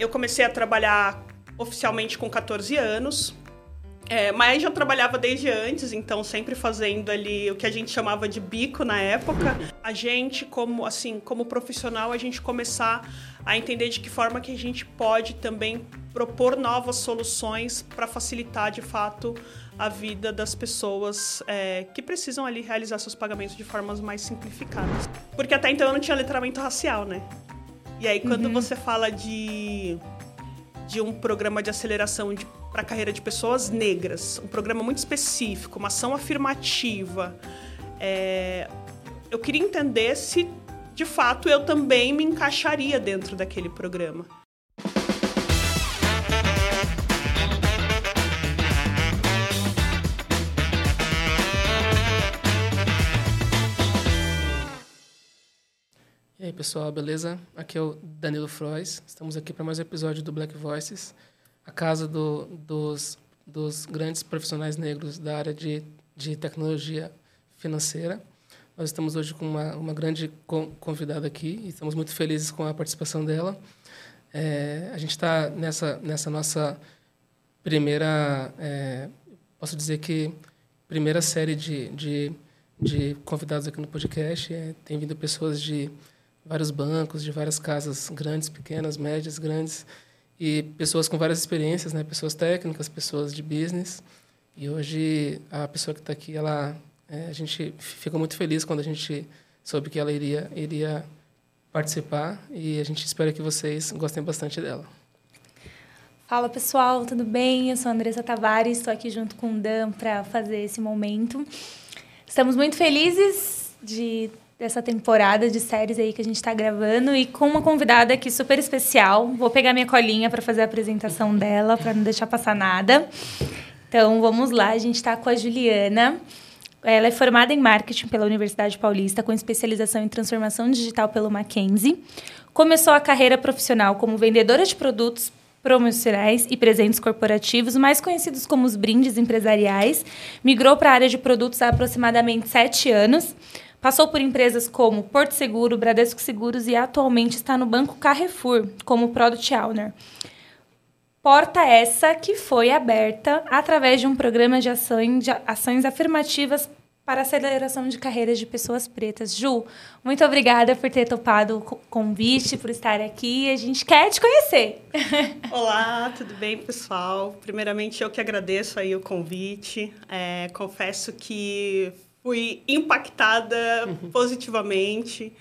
eu comecei a trabalhar oficialmente com 14 anos. É, mas já trabalhava desde antes, então sempre fazendo ali o que a gente chamava de bico na época. A gente, como assim, como profissional, a gente começar a entender de que forma que a gente pode também propor novas soluções para facilitar de fato a vida das pessoas é, que precisam ali realizar seus pagamentos de formas mais simplificadas. Porque até então eu não tinha letramento racial, né? E aí quando uhum. você fala de de um programa de aceleração para a carreira de pessoas negras, um programa muito específico, uma ação afirmativa. É, eu queria entender se, de fato, eu também me encaixaria dentro daquele programa. Pessoal, beleza? Aqui é o Danilo Frois. Estamos aqui para mais um episódio do Black Voices, a casa do, dos, dos grandes profissionais negros da área de, de tecnologia financeira. Nós estamos hoje com uma, uma grande convidada aqui e estamos muito felizes com a participação dela. É, a gente está nessa, nessa nossa primeira, é, posso dizer que, primeira série de, de, de convidados aqui no podcast. É, tem vindo pessoas de vários bancos, de várias casas grandes, pequenas, médias, grandes, e pessoas com várias experiências, né? Pessoas técnicas, pessoas de business. E hoje a pessoa que está aqui, ela, é, a gente fica muito feliz quando a gente soube que ela iria iria participar e a gente espera que vocês gostem bastante dela. Fala pessoal, tudo bem? Eu sou a Andressa Tavares, estou aqui junto com o Dan para fazer esse momento. Estamos muito felizes de dessa temporada de séries aí que a gente está gravando e com uma convidada aqui super especial. Vou pegar minha colinha para fazer a apresentação dela, para não deixar passar nada. Então, vamos lá. A gente está com a Juliana. Ela é formada em marketing pela Universidade Paulista, com especialização em transformação digital pelo Mackenzie. Começou a carreira profissional como vendedora de produtos promocionais e presentes corporativos, mais conhecidos como os brindes empresariais. Migrou para a área de produtos há aproximadamente sete anos. Passou por empresas como Porto Seguro, Bradesco Seguros e atualmente está no Banco Carrefour como Product Owner. Porta essa que foi aberta através de um programa de ações, de ações afirmativas para aceleração de carreiras de pessoas pretas. Ju, muito obrigada por ter topado o convite, por estar aqui. A gente quer te conhecer. Olá, tudo bem, pessoal? Primeiramente, eu que agradeço aí o convite. É, confesso que fui impactada uhum. positivamente.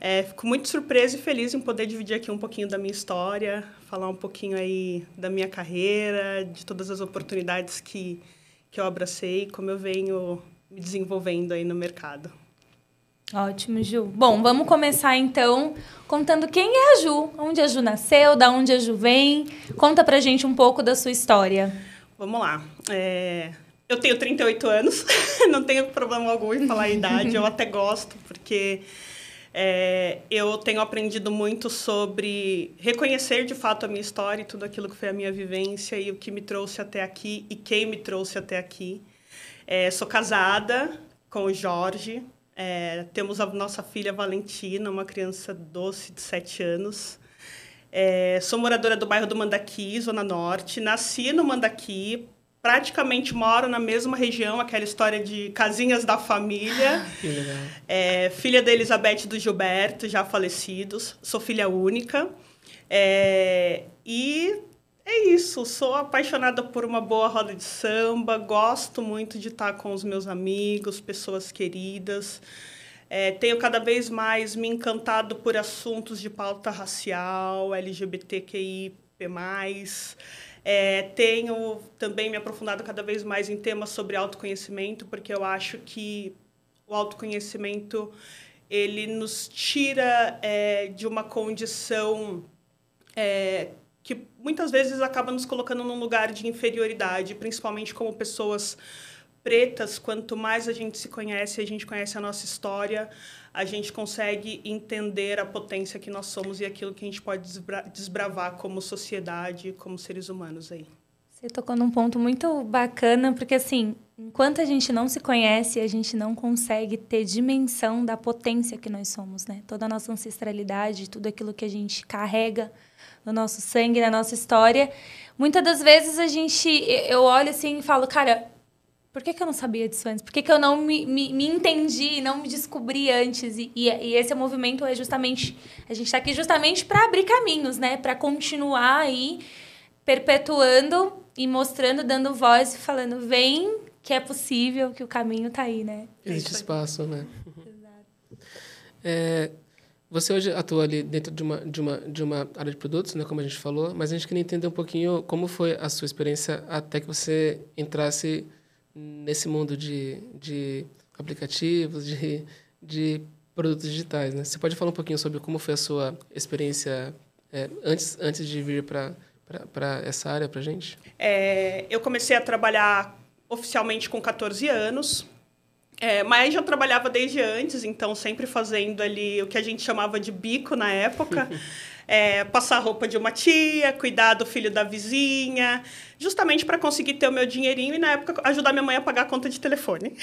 É, fico muito surpresa e feliz em poder dividir aqui um pouquinho da minha história, falar um pouquinho aí da minha carreira, de todas as oportunidades que, que eu abracei, como eu venho me desenvolvendo aí no mercado. Ótimo, Ju. Bom, vamos começar então contando quem é a Ju, onde a Ju nasceu, da onde a Ju vem. Conta pra gente um pouco da sua história. Vamos lá. É, eu tenho 38 anos, não tenho problema algum em falar a idade, eu até gosto, porque é, eu tenho aprendido muito sobre reconhecer de fato a minha história e tudo aquilo que foi a minha vivência e o que me trouxe até aqui e quem me trouxe até aqui. É, sou casada com o Jorge, é, temos a nossa filha Valentina, uma criança doce de 7 anos. É, sou moradora do bairro do Mandaqui, Zona Norte. Nasci no Mandaqui, praticamente moram na mesma região, aquela história de casinhas da família. que legal. É, filha da Elizabeth e do Gilberto, já falecidos. Sou filha única. É, e é isso, sou apaixonada por uma boa roda de samba, gosto muito de estar com os meus amigos, pessoas queridas. É, tenho cada vez mais me encantado por assuntos de pauta racial, LGBTQI+. É, tenho também me aprofundado cada vez mais em temas sobre autoconhecimento, porque eu acho que o autoconhecimento ele nos tira é, de uma condição é, que muitas vezes acaba nos colocando num lugar de inferioridade, principalmente como pessoas pretas. Quanto mais a gente se conhece, a gente conhece a nossa história, a gente consegue entender a potência que nós somos e aquilo que a gente pode desbra desbravar como sociedade, como seres humanos aí. Você tocou num ponto muito bacana, porque assim, enquanto a gente não se conhece, a gente não consegue ter dimensão da potência que nós somos, né? Toda a nossa ancestralidade, tudo aquilo que a gente carrega no nosso sangue, na nossa história. Muitas das vezes a gente, eu olho assim e falo, cara, por que, que eu não sabia disso antes? Por que, que eu não me, me, me entendi, não me descobri antes? E, e, e esse movimento é justamente, a gente está aqui justamente para abrir caminhos, né? Para continuar aí perpetuando e mostrando, dando voz, falando, vem, que é possível, que o caminho está aí, né? Existe espaço, né? Exato. É, você hoje atua ali dentro de uma, de, uma, de uma área de produtos, né, como a gente falou, mas a gente queria entender um pouquinho como foi a sua experiência até que você entrasse nesse mundo de, de aplicativos, de, de produtos digitais. Né? Você pode falar um pouquinho sobre como foi a sua experiência é, antes, antes de vir para essa área para gente? É, eu comecei a trabalhar oficialmente com 14 anos, é, mas já trabalhava desde antes, então sempre fazendo ali o que a gente chamava de bico na época. é, passar roupa de uma tia, cuidar do filho da vizinha, justamente para conseguir ter o meu dinheirinho e, na época, ajudar minha mãe a pagar a conta de telefone.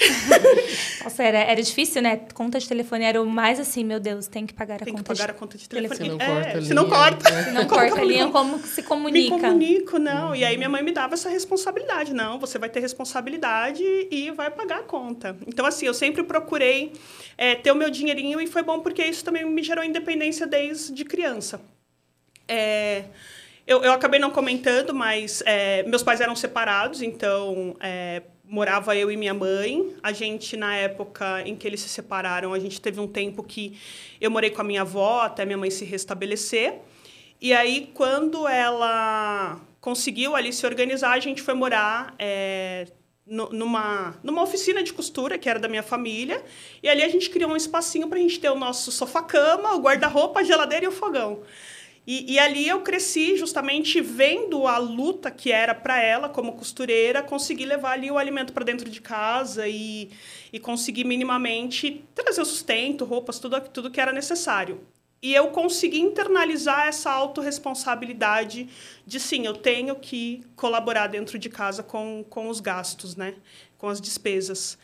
Nossa, era, era difícil, né? Conta de telefone era o mais assim, meu Deus, tem que pagar a, tem conta, que pagar de... a conta de telefone. Se não corta, é, se não corta. Se não corta a linha, como se comunica? Me comunico, não. Uhum. E aí minha mãe me dava essa responsabilidade. Não, você vai ter responsabilidade e vai pagar a conta. Então, assim, eu sempre procurei é, ter o meu dinheirinho e foi bom porque isso também me gerou independência desde criança. É, eu, eu acabei não comentando, mas é, meus pais eram separados, então é, morava eu e minha mãe. A gente, na época em que eles se separaram, a gente teve um tempo que eu morei com a minha avó até minha mãe se restabelecer. E aí, quando ela conseguiu ali se organizar, a gente foi morar é, numa, numa oficina de costura, que era da minha família. E ali a gente criou um espacinho para a gente ter o nosso sofá-cama, o guarda-roupa, a geladeira e o fogão. E, e, ali eu cresci justamente vendo a luta que era para ela, como costureira, conseguir levar ali o alimento para dentro de casa e, e conseguir minimamente trazer o sustento, roupas, tudo, tudo que era necessário. E eu consegui internalizar essa autorresponsabilidade de sim, eu tenho que colaborar dentro de casa com, com os gastos, né? com as despesas.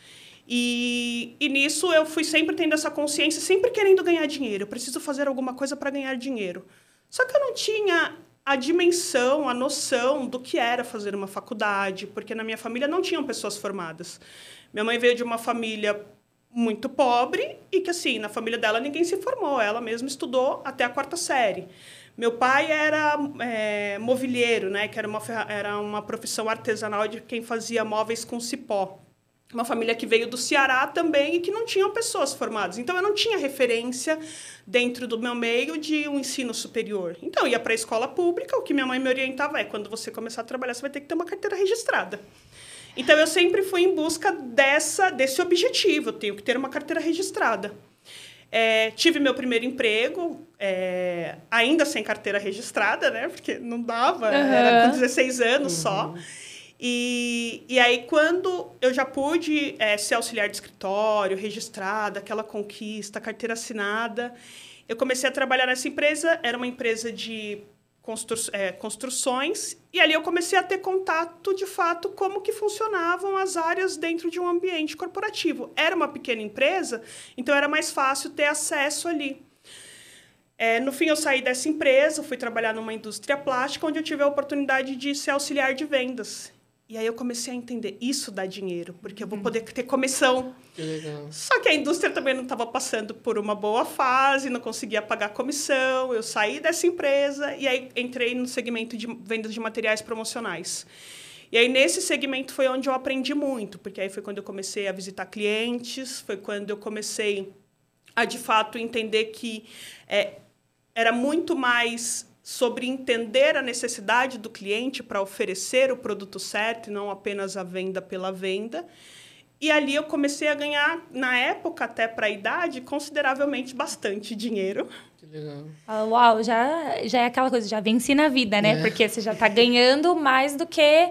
E, e nisso eu fui sempre tendo essa consciência, sempre querendo ganhar dinheiro. Eu preciso fazer alguma coisa para ganhar dinheiro. Só que eu não tinha a dimensão, a noção do que era fazer uma faculdade, porque na minha família não tinham pessoas formadas. Minha mãe veio de uma família muito pobre e que, assim, na família dela ninguém se formou, ela mesma estudou até a quarta série. Meu pai era é, movilheiro, né, que era uma, era uma profissão artesanal de quem fazia móveis com cipó uma família que veio do Ceará também e que não tinham pessoas formadas. Então, eu não tinha referência dentro do meu meio de um ensino superior. Então, eu ia para a escola pública, o que minha mãe me orientava é, quando você começar a trabalhar, você vai ter que ter uma carteira registrada. Então, eu sempre fui em busca dessa, desse objetivo, eu tenho que ter uma carteira registrada. É, tive meu primeiro emprego, é, ainda sem carteira registrada, né? Porque não dava, uhum. era com 16 anos uhum. só. E, e aí, quando eu já pude é, ser auxiliar de escritório, registrada, aquela conquista, carteira assinada, eu comecei a trabalhar nessa empresa. Era uma empresa de constru é, construções. E ali eu comecei a ter contato, de fato, como que funcionavam as áreas dentro de um ambiente corporativo. Era uma pequena empresa, então era mais fácil ter acesso ali. É, no fim, eu saí dessa empresa, fui trabalhar numa indústria plástica, onde eu tive a oportunidade de ser auxiliar de vendas. E aí eu comecei a entender, isso dá dinheiro, porque eu vou poder ter comissão. Que legal. Só que a indústria também não estava passando por uma boa fase, não conseguia pagar comissão. Eu saí dessa empresa e aí entrei no segmento de vendas de materiais promocionais. E aí nesse segmento foi onde eu aprendi muito, porque aí foi quando eu comecei a visitar clientes, foi quando eu comecei a de fato entender que é, era muito mais sobre entender a necessidade do cliente para oferecer o produto certo e não apenas a venda pela venda. E ali eu comecei a ganhar, na época, até para a idade, consideravelmente bastante dinheiro. Que legal. Ah, uau, já, já é aquela coisa, já vence na vida, né? É. Porque você já está ganhando mais do que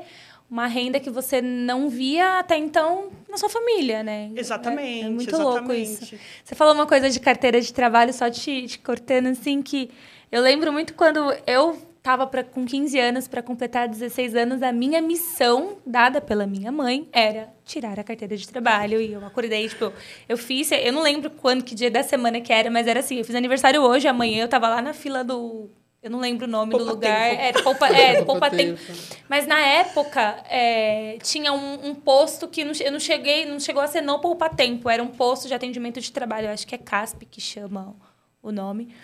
uma renda que você não via até então na sua família, né? Exatamente. É, é muito exatamente. louco isso. Você falou uma coisa de carteira de trabalho, só te, te cortando, assim, que eu lembro muito quando eu tava pra, com 15 anos para completar 16 anos, a minha missão, dada pela minha mãe, era tirar a carteira de trabalho. E eu acordei, tipo, eu fiz, eu não lembro quando, que dia da semana que era, mas era assim, eu fiz aniversário hoje, amanhã eu tava lá na fila do eu não lembro o nome poupa do lugar. Tempo. Era Poupa, é, Poupa Tempo. Mas na época, é, tinha um, um, posto que não, eu não cheguei, não chegou a ser não Poupa Tempo. Era um posto de atendimento de trabalho. Eu acho que é CASP que chama o nome.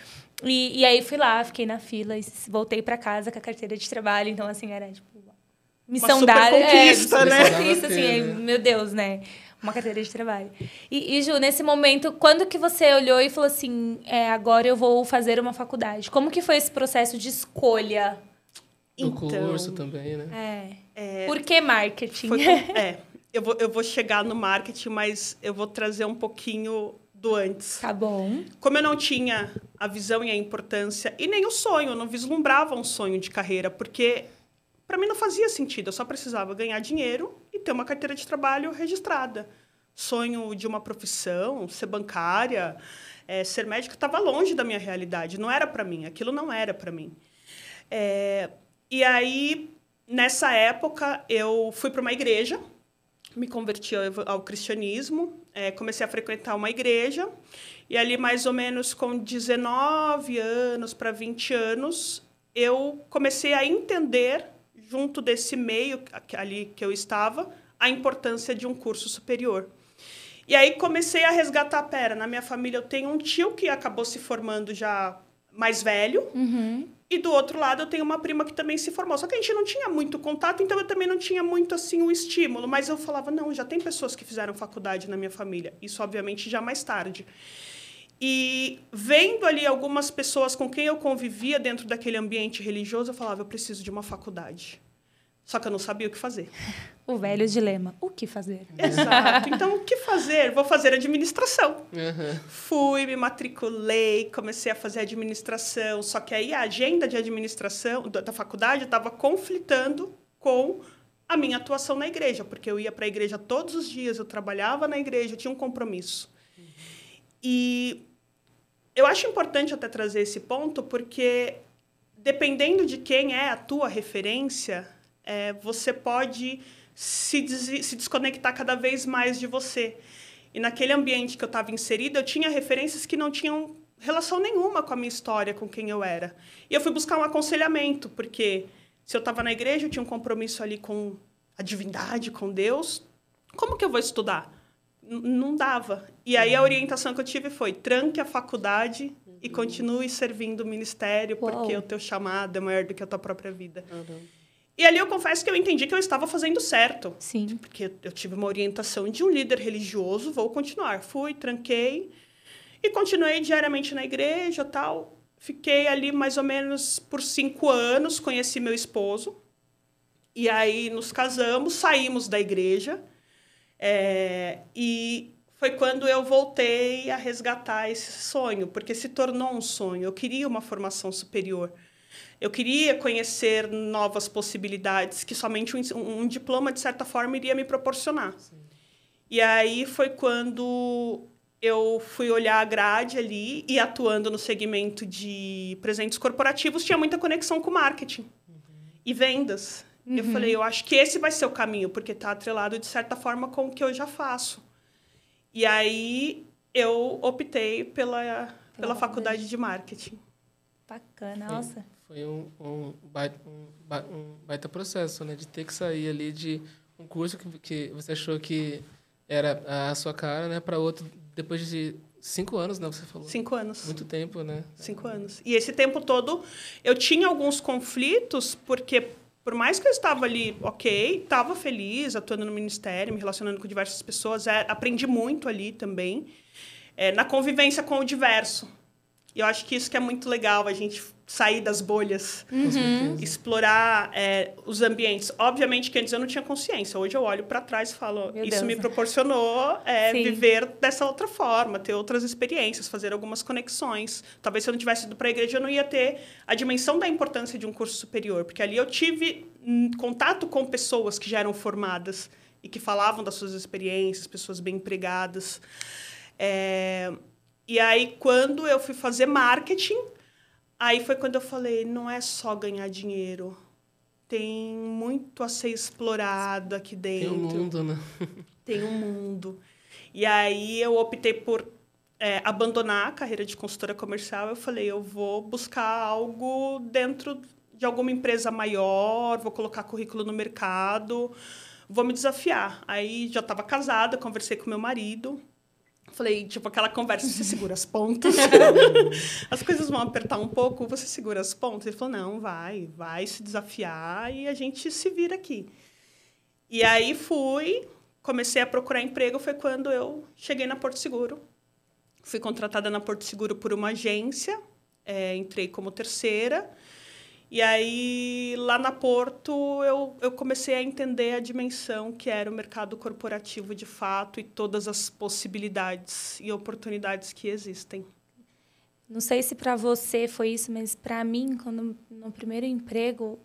E, e aí fui lá, fiquei na fila e voltei para casa com a carteira de trabalho. Então, assim, era tipo. Missão Uma dada. Conquista, é, né? Conquista, assim, meu Deus, né? uma carteira de trabalho. E, e, Ju, nesse momento, quando que você olhou e falou assim, é, agora eu vou fazer uma faculdade? Como que foi esse processo de escolha? Do então, curso também, né? É. é Por que marketing? Foi, é, eu vou, eu vou chegar no marketing, mas eu vou trazer um pouquinho do antes. Tá bom. Como eu não tinha a visão e a importância, e nem o sonho, eu não vislumbrava um sonho de carreira, porque para mim não fazia sentido, eu só precisava ganhar dinheiro e ter uma carteira de trabalho registrada. Sonho de uma profissão, ser bancária, é, ser médica, estava longe da minha realidade, não era para mim, aquilo não era para mim. É, e aí, nessa época, eu fui para uma igreja, me converti ao, ao cristianismo, é, comecei a frequentar uma igreja, e ali, mais ou menos com 19 anos para 20 anos, eu comecei a entender junto desse meio ali que eu estava, a importância de um curso superior. E aí comecei a resgatar, pera, na minha família eu tenho um tio que acabou se formando já mais velho, uhum. E do outro lado eu tenho uma prima que também se formou. Só que a gente não tinha muito contato, então eu também não tinha muito assim o estímulo, mas eu falava, não, já tem pessoas que fizeram faculdade na minha família. Isso obviamente já mais tarde. E vendo ali algumas pessoas com quem eu convivia dentro daquele ambiente religioso, eu falava, eu preciso de uma faculdade. Só que eu não sabia o que fazer. O velho dilema, o que fazer? Exato. Então, o que fazer? Vou fazer administração. Uhum. Fui, me matriculei, comecei a fazer administração. Só que aí a agenda de administração da faculdade estava conflitando com a minha atuação na igreja, porque eu ia para a igreja todos os dias, eu trabalhava na igreja, eu tinha um compromisso. E eu acho importante até trazer esse ponto, porque dependendo de quem é a tua referência, é, você pode se, des se desconectar cada vez mais de você. E naquele ambiente que eu estava inserida, eu tinha referências que não tinham relação nenhuma com a minha história, com quem eu era. E eu fui buscar um aconselhamento, porque se eu estava na igreja, eu tinha um compromisso ali com a divindade, com Deus. Como que eu vou estudar? não dava. E aí a uhum. orientação que eu tive foi: tranque a faculdade uhum. e continue servindo o ministério, Uau. porque o teu chamado é maior do que a tua própria vida. Uhum. E ali eu confesso que eu entendi que eu estava fazendo certo. Sim. Porque eu tive uma orientação de um líder religioso, vou continuar. Fui, tranquei e continuei diariamente na igreja tal. Fiquei ali mais ou menos por cinco anos, conheci meu esposo. E aí nos casamos, saímos da igreja. É, e foi quando eu voltei a resgatar esse sonho, porque se tornou um sonho. Eu queria uma formação superior. Eu queria conhecer novas possibilidades que somente um, um diploma, de certa forma, iria me proporcionar. Sim. E aí foi quando eu fui olhar a grade ali e atuando no segmento de presentes corporativos, tinha muita conexão com marketing uhum. e vendas. Uhum. Eu falei, eu acho que esse vai ser o caminho, porque está atrelado de certa forma com o que eu já faço. E aí eu optei pela, pela, pela faculdade de marketing. Bacana, nossa. Foi um, um, baita, um, um baita processo, né? De ter que sair ali de um curso que, que você achou que era a sua cara, né? Para outro, depois de cinco anos, né? Você falou. Cinco anos. Muito tempo, né? Cinco anos. E esse tempo todo eu tinha alguns conflitos, porque por mais que eu estava ali, ok, estava feliz, atuando no ministério, me relacionando com diversas pessoas, é, aprendi muito ali também, é, na convivência com o diverso. E eu acho que isso que é muito legal, a gente sair das bolhas, uhum. explorar é, os ambientes. Obviamente que antes eu não tinha consciência. Hoje eu olho para trás e falo, Meu isso Deus. me proporcionou é, viver dessa outra forma, ter outras experiências, fazer algumas conexões. Talvez se eu não tivesse ido para a igreja, eu não ia ter a dimensão da importância de um curso superior, porque ali eu tive hum, contato com pessoas que já eram formadas e que falavam das suas experiências, pessoas bem empregadas. É... E aí, quando eu fui fazer marketing, Aí foi quando eu falei, não é só ganhar dinheiro. Tem muito a ser explorado aqui dentro. Tem um mundo, né? Tem um mundo. E aí eu optei por é, abandonar a carreira de consultora comercial. Eu falei, eu vou buscar algo dentro de alguma empresa maior, vou colocar currículo no mercado, vou me desafiar. Aí já estava casada, conversei com meu marido. Falei, tipo, aquela conversa, você segura as pontas. as coisas vão apertar um pouco, você segura as pontas. Ele falou, não, vai, vai se desafiar e a gente se vira aqui. E aí fui, comecei a procurar emprego, foi quando eu cheguei na Porto Seguro. Fui contratada na Porto Seguro por uma agência, é, entrei como terceira. E aí, lá na Porto, eu, eu comecei a entender a dimensão que era o mercado corporativo de fato e todas as possibilidades e oportunidades que existem. Não sei se para você foi isso, mas para mim, quando no primeiro emprego,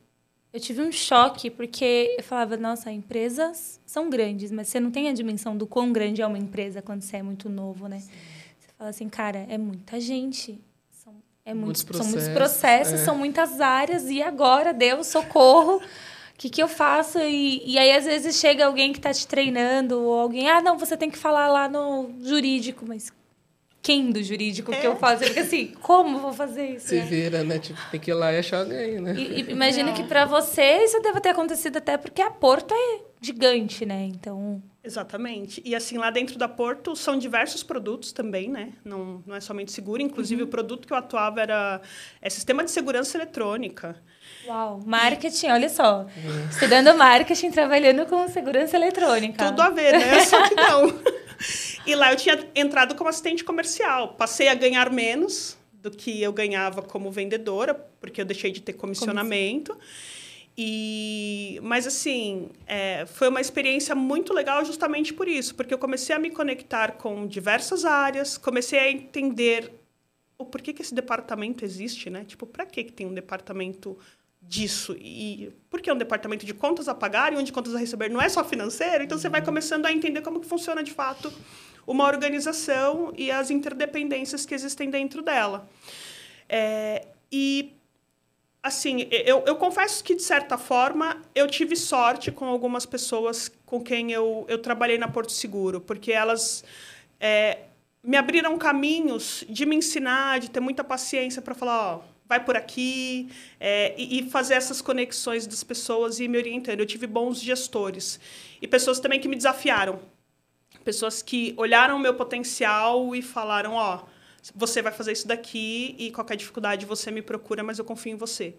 eu tive um choque, porque eu falava, nossa, empresas são grandes, mas você não tem a dimensão do quão grande é uma empresa quando você é muito novo, né? Sim. Você fala assim, cara, é muita gente. É muitos, muitos são muitos processos, é. são muitas áreas, e agora, Deus, socorro. O que, que eu faço? E, e aí, às vezes, chega alguém que está te treinando, ou alguém, ah, não, você tem que falar lá no jurídico, mas quem do jurídico é. que eu é. faço? Porque assim, como vou fazer isso? Se vira, né? Tipo, tem que ir lá e achar alguém, né? E, e imagino que para você isso deve ter acontecido até porque a Porto é gigante, né? Então. Exatamente. E assim, lá dentro da Porto são diversos produtos também, né? Não, não é somente seguro. Inclusive, uhum. o produto que eu atuava era é sistema de segurança eletrônica. Uau, marketing, olha só. Uhum. Estudando marketing, trabalhando com segurança eletrônica. Tudo a ver, né? Só que não. e lá eu tinha entrado como assistente comercial. Passei a ganhar menos do que eu ganhava como vendedora, porque eu deixei de ter comissionamento. Comissão. E, mas assim, é, foi uma experiência muito legal justamente por isso, porque eu comecei a me conectar com diversas áreas, comecei a entender o porquê que esse departamento existe, né? Tipo, para que que tem um departamento disso e por que é um departamento de contas a pagar e um de contas a receber não é só financeiro? Então você vai uhum. começando a entender como que funciona de fato uma organização e as interdependências que existem dentro dela. É, e assim, eu, eu confesso que, de certa forma, eu tive sorte com algumas pessoas com quem eu, eu trabalhei na Porto Seguro, porque elas é, me abriram caminhos de me ensinar, de ter muita paciência para falar, ó, vai por aqui, é, e, e, fazer essas conexões das pessoas e me orientando. Eu tive bons gestores e pessoas também que me desafiaram. Pessoas que olharam o meu potencial e falaram, ó, você vai fazer isso daqui e qualquer dificuldade você me procura, mas eu confio em você.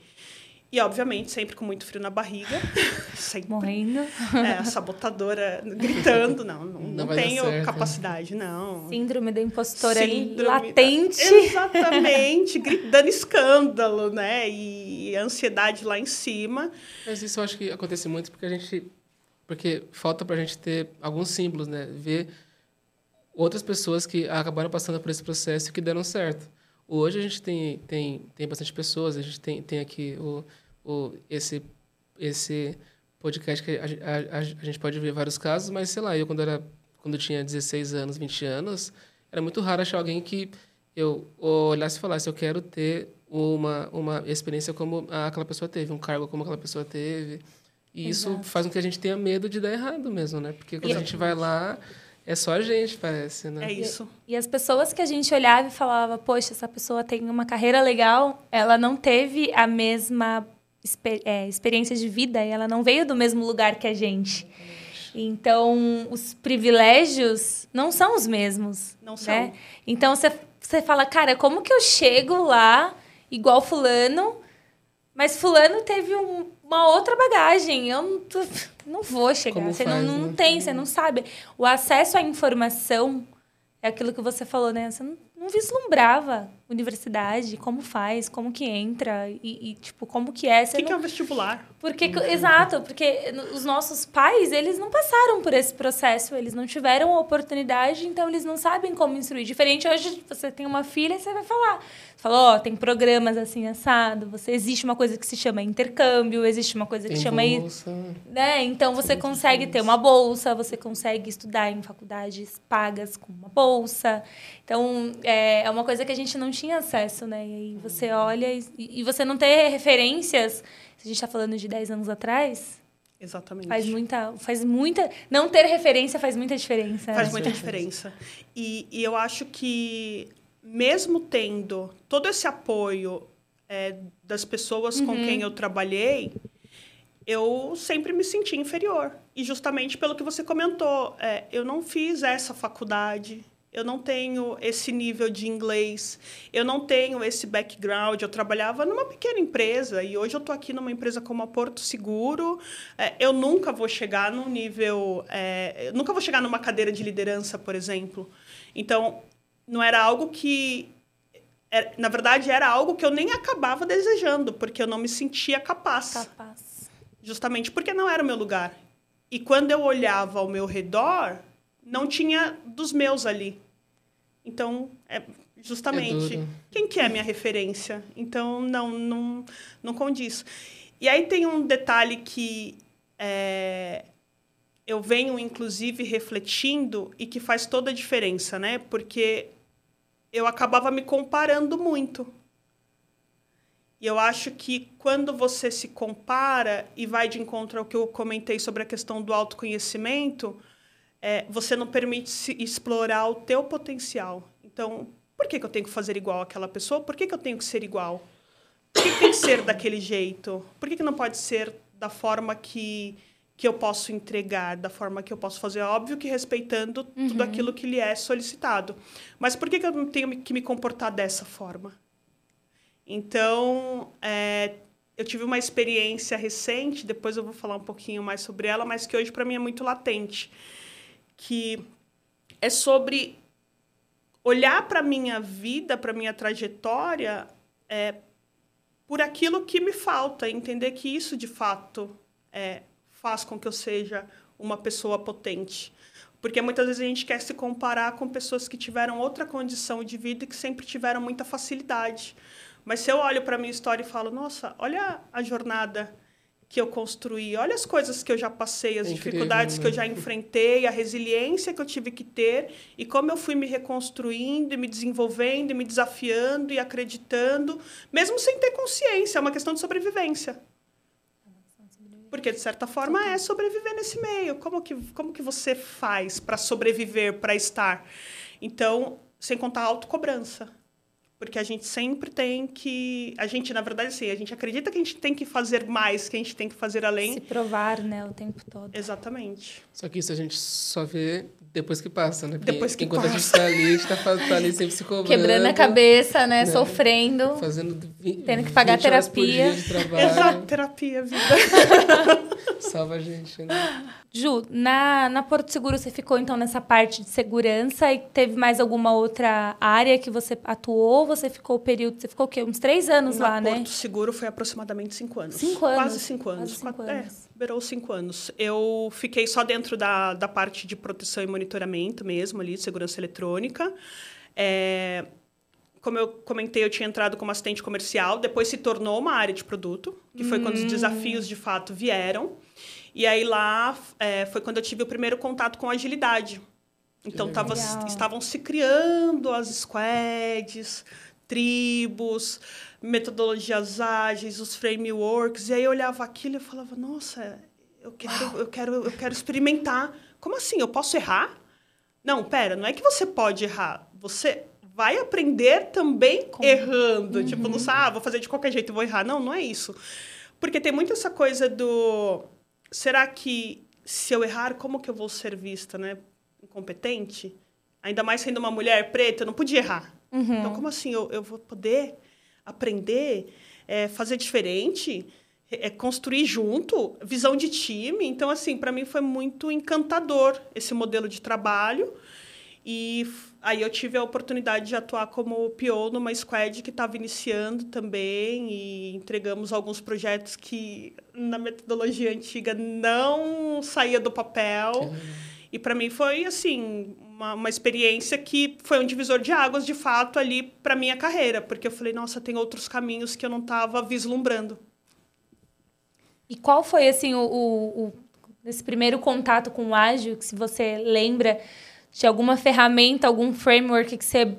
E, obviamente, sempre com muito frio na barriga. sempre. Morrendo. É, a sabotadora gritando. Não, não, não, não tenho certo. capacidade, não. Síndrome da impostora Síndrome latente. Da... Exatamente. dando escândalo, né? E ansiedade lá em cima. Mas isso eu acho que acontece muito porque a gente... Porque falta para a gente ter alguns símbolos, né? Ver outras pessoas que acabaram passando por esse processo e que deram certo. Hoje a gente tem, tem, tem bastante pessoas, a gente tem, tem aqui o, o, esse, esse podcast que a, a, a, gente pode ver vários casos, mas sei lá, eu quando, era, quando eu tinha 16 anos, 20 anos, era muito raro achar alguém que eu olhasse e falasse, eu quero ter uma, uma experiência como aquela pessoa teve, um cargo como aquela pessoa teve. E Exato. isso faz com que a gente tenha medo de dar errado mesmo, né? Porque quando e a gente vai lá é só a gente, parece, né? É isso. E, e, as pessoas que a gente olhava e falava, poxa, essa pessoa tem uma carreira legal, ela não teve a mesma exper é, experiência de vida e ela não veio do mesmo lugar que a gente. Então, os privilégios não são os mesmos. Não né? são. Então, você, você fala, cara, como que eu chego lá igual fulano, mas fulano teve um, uma outra bagagem. Eu não, tô, não vou chegar. Como você faz, não, não né? tem, você não sabe. O acesso à informação é aquilo que você falou, né? Você não, não vislumbrava universidade, como faz, como que entra e, e tipo, como que é. O que, não... que, é o vestibular? Porque, exato, porque os nossos pais, eles não passaram por esse processo, eles não tiveram oportunidade, então eles não sabem como instruir. Diferente hoje, você tem uma filha e você vai falar. Você fala, ó, oh, tem programas assim, assado, você, existe uma coisa que se chama intercâmbio, existe uma coisa que se chama... Bolsa. Né? Então, você consegue ter uma bolsa, você consegue estudar em faculdades pagas com uma bolsa. Então, é, é uma coisa que a gente não tinha acesso, né? E aí você olha e, e você não ter referências. Se a gente está falando de 10 anos atrás, Exatamente. Faz muita, faz muita. Não ter referência faz muita diferença. Faz né? muita diferença. E, e eu acho que, mesmo tendo todo esse apoio é, das pessoas com quem eu trabalhei, eu sempre me senti inferior. E justamente pelo que você comentou, é, eu não fiz essa faculdade, eu não tenho esse nível de inglês, eu não tenho esse background. Eu trabalhava numa pequena empresa e hoje eu estou aqui numa empresa como a Porto Seguro. É, eu nunca vou chegar num nível, é, nunca vou chegar numa cadeira de liderança, por exemplo. Então, não era algo que era- na verdade, era algo que eu nem acabava desejando, porque eu não me sentia capaz Capaz. justamente porque não era o meu lugar. E quando eu olhava ao meu redor, não tinha dos meus ali. Então, é justamente É quem que é minha referência? Então, não, não, não condiz. E aí tem um detalhe que é, eu venho, inclusive, refletindo e que faz toda a diferença, né? Porque eu acabava me comparando muito. E eu acho que quando você se compara e vai de encontro ao que eu comentei sobre a questão do autoconhecimento, é, você não permite se explorar o teu potencial. Então, por que, que eu tenho que fazer igual àquela pessoa? Por que, que eu tenho que ser igual? Por que, que tem que ser daquele jeito? Por que, que não pode ser da forma que, que eu posso entregar, da forma que eu posso fazer? Óbvio que respeitando tudo aquilo que lhe é solicitado. Mas por que, que eu não tenho que me comportar dessa forma? Então, é, eu tive uma experiência recente, depois eu vou falar um pouquinho mais sobre ela, mas que hoje para mim é muito latente, que é sobre olhar para minha vida, para minha trajetória, é, por aquilo que me falta, entender que isso de fato é, faz com que eu seja uma pessoa potente. Porque muitas vezes a gente quer se comparar com pessoas que tiveram outra condição de vida e que sempre tiveram muita facilidade. Mas se eu olho para a minha história e falo, nossa, olha a jornada que eu construí, olha as coisas que eu já passei, as É incrível, dificuldades né? que eu já enfrentei, a resiliência que eu tive que ter e como eu fui me reconstruindo e me desenvolvendo e me desafiando e acreditando, mesmo sem ter consciência, é uma questão de sobrevivência. Porque, de certa forma, é sobreviver nesse meio. Como que, como que você faz para sobreviver, para estar? Então, sem contar a autocobrança. Porque a gente sempre tem que. A gente, na verdade, assim, a gente acredita que a gente tem que fazer mais, que a gente tem que fazer além. Se provar, né, o tempo todo. Exatamente. Só que isso a gente só vê depois que passa, né? Porque Depois que enquanto a gente passa. tá ali, a gente tá, fa- tá ali sempre se cobrando. Quebrando a cabeça, né, né? sofrendo. Fazendo vi- Tendo que pagar 20 horas por terapia. dia de trabalho. Exato, terapia, vida. Salva a gente, né? Ju, na, na Porto Seguro você ficou então nessa parte de segurança e teve mais alguma outra área que você atuou? Você ficou o período, você ficou o quê? Uns três anos Na lá, né? Porto Seguro foi aproximadamente cinco anos. Cinco anos. Quase cinco anos. Quase cinco Quatro- anos. É, beirou cinco anos. Eu fiquei só dentro da, da parte de proteção e monitoramento mesmo, ali, de segurança eletrônica. É, como eu comentei, eu tinha entrado como assistente comercial, depois se tornou uma área de produto, que foi quando os Hum. desafios de fato vieram. E aí lá é, foi quando eu tive o primeiro contato com agilidade. Então tava, estavam se criando as squads, tribos, metodologias ágeis, os frameworks. E aí eu olhava aquilo e falava, nossa, eu quero, eu quero, eu quero experimentar. Como assim? Eu posso errar? Não, pera, não é que você pode errar. Você vai aprender também errando. Tipo, não sabe, ah, vou fazer de qualquer jeito e vou errar. Não, não é isso. Porque tem muito essa coisa do... Será que se eu errar, como que eu vou ser vista, né? Incompetente? Ainda mais sendo uma mulher preta, eu não podia errar. Então, como assim eu, eu vou poder aprender, é, fazer diferente, é, construir junto, visão de time? Então, assim, para mim foi muito encantador esse modelo de trabalho. E aí eu tive a oportunidade de atuar como PO numa squad que estava iniciando também e entregamos alguns projetos que na metodologia antiga não saía do papel. E para mim foi assim uma, uma experiência que foi um divisor de águas de fato ali para minha carreira, porque eu falei nossa tem outros caminhos que eu não estava vislumbrando. E qual foi, assim, o, o, o- esse primeiro contato com o ágil, que se você lembra de alguma ferramenta, algum framework que você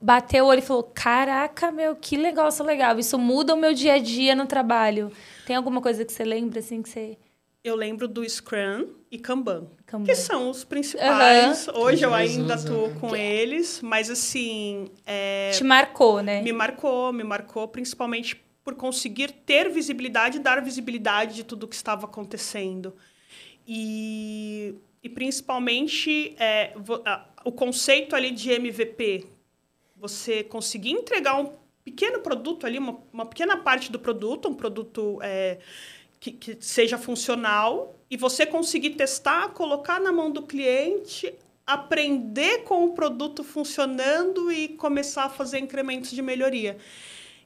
bateu o olho e falou: Caraca, meu, que legal, isso legal. Isso muda o meu dia a dia no trabalho. Tem alguma coisa que você lembra, assim, que você. Eu lembro do Scrum e Kanban, Kanban. que são os principais. Uhum. Hoje eu Eles ainda tô né? com eles, mas assim, é, Te marcou, né? me marcou, me marcou principalmente por conseguir ter visibilidade e dar visibilidade de tudo que estava acontecendo. E, e principalmente é, o conceito ali de MVP. Você conseguir entregar um pequeno produto ali, uma, uma pequena parte do produto, um produto é, que, que seja funcional, e você conseguir testar, colocar na mão do cliente, aprender com o produto funcionando e começar a fazer incrementos de melhoria.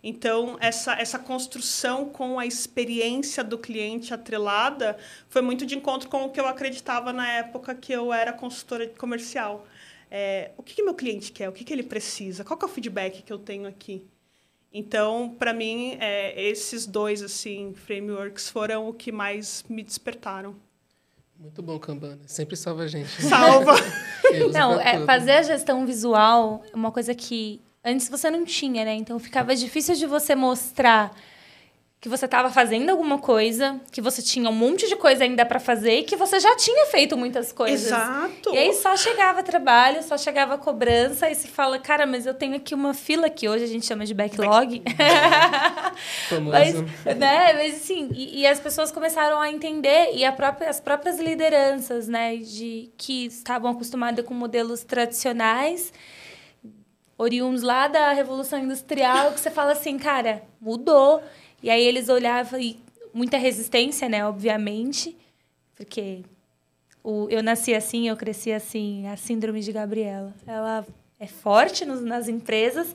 Então, essa, essa construção com a experiência do cliente atrelada foi muito de encontro com o que eu acreditava na época que eu era consultora comercial. É, o que, que meu cliente quer? O que, que ele precisa? Qual que é o feedback que eu tenho aqui? Então, para mim, é, esses dois assim frameworks foram o que mais me despertaram. Muito bom, Kanban. né? Sempre salva a gente. Salva! Eu uso Não, é, fazer a gestão visual é uma coisa que antes você não tinha, né? Então ficava difícil de você mostrar que você estava fazendo alguma coisa, que você tinha um monte de coisa ainda para fazer e que você já tinha feito muitas coisas. Exato! E aí só chegava trabalho, só chegava cobrança, e se fala, cara, mas eu tenho aqui uma fila que hoje a gente chama de backlog. Famoso. Mas, né, mas assim, e, e as pessoas começaram a entender, e a própria, as próprias lideranças, né, de que estavam acostumadas com modelos tradicionais, oriundos lá da Revolução Industrial, que você fala assim, cara, mudou. E aí eles olhavam e muita resistência, né, obviamente, porque o, eu nasci assim, eu cresci assim, a síndrome de Gabriela. Ela é forte nos, nas empresas,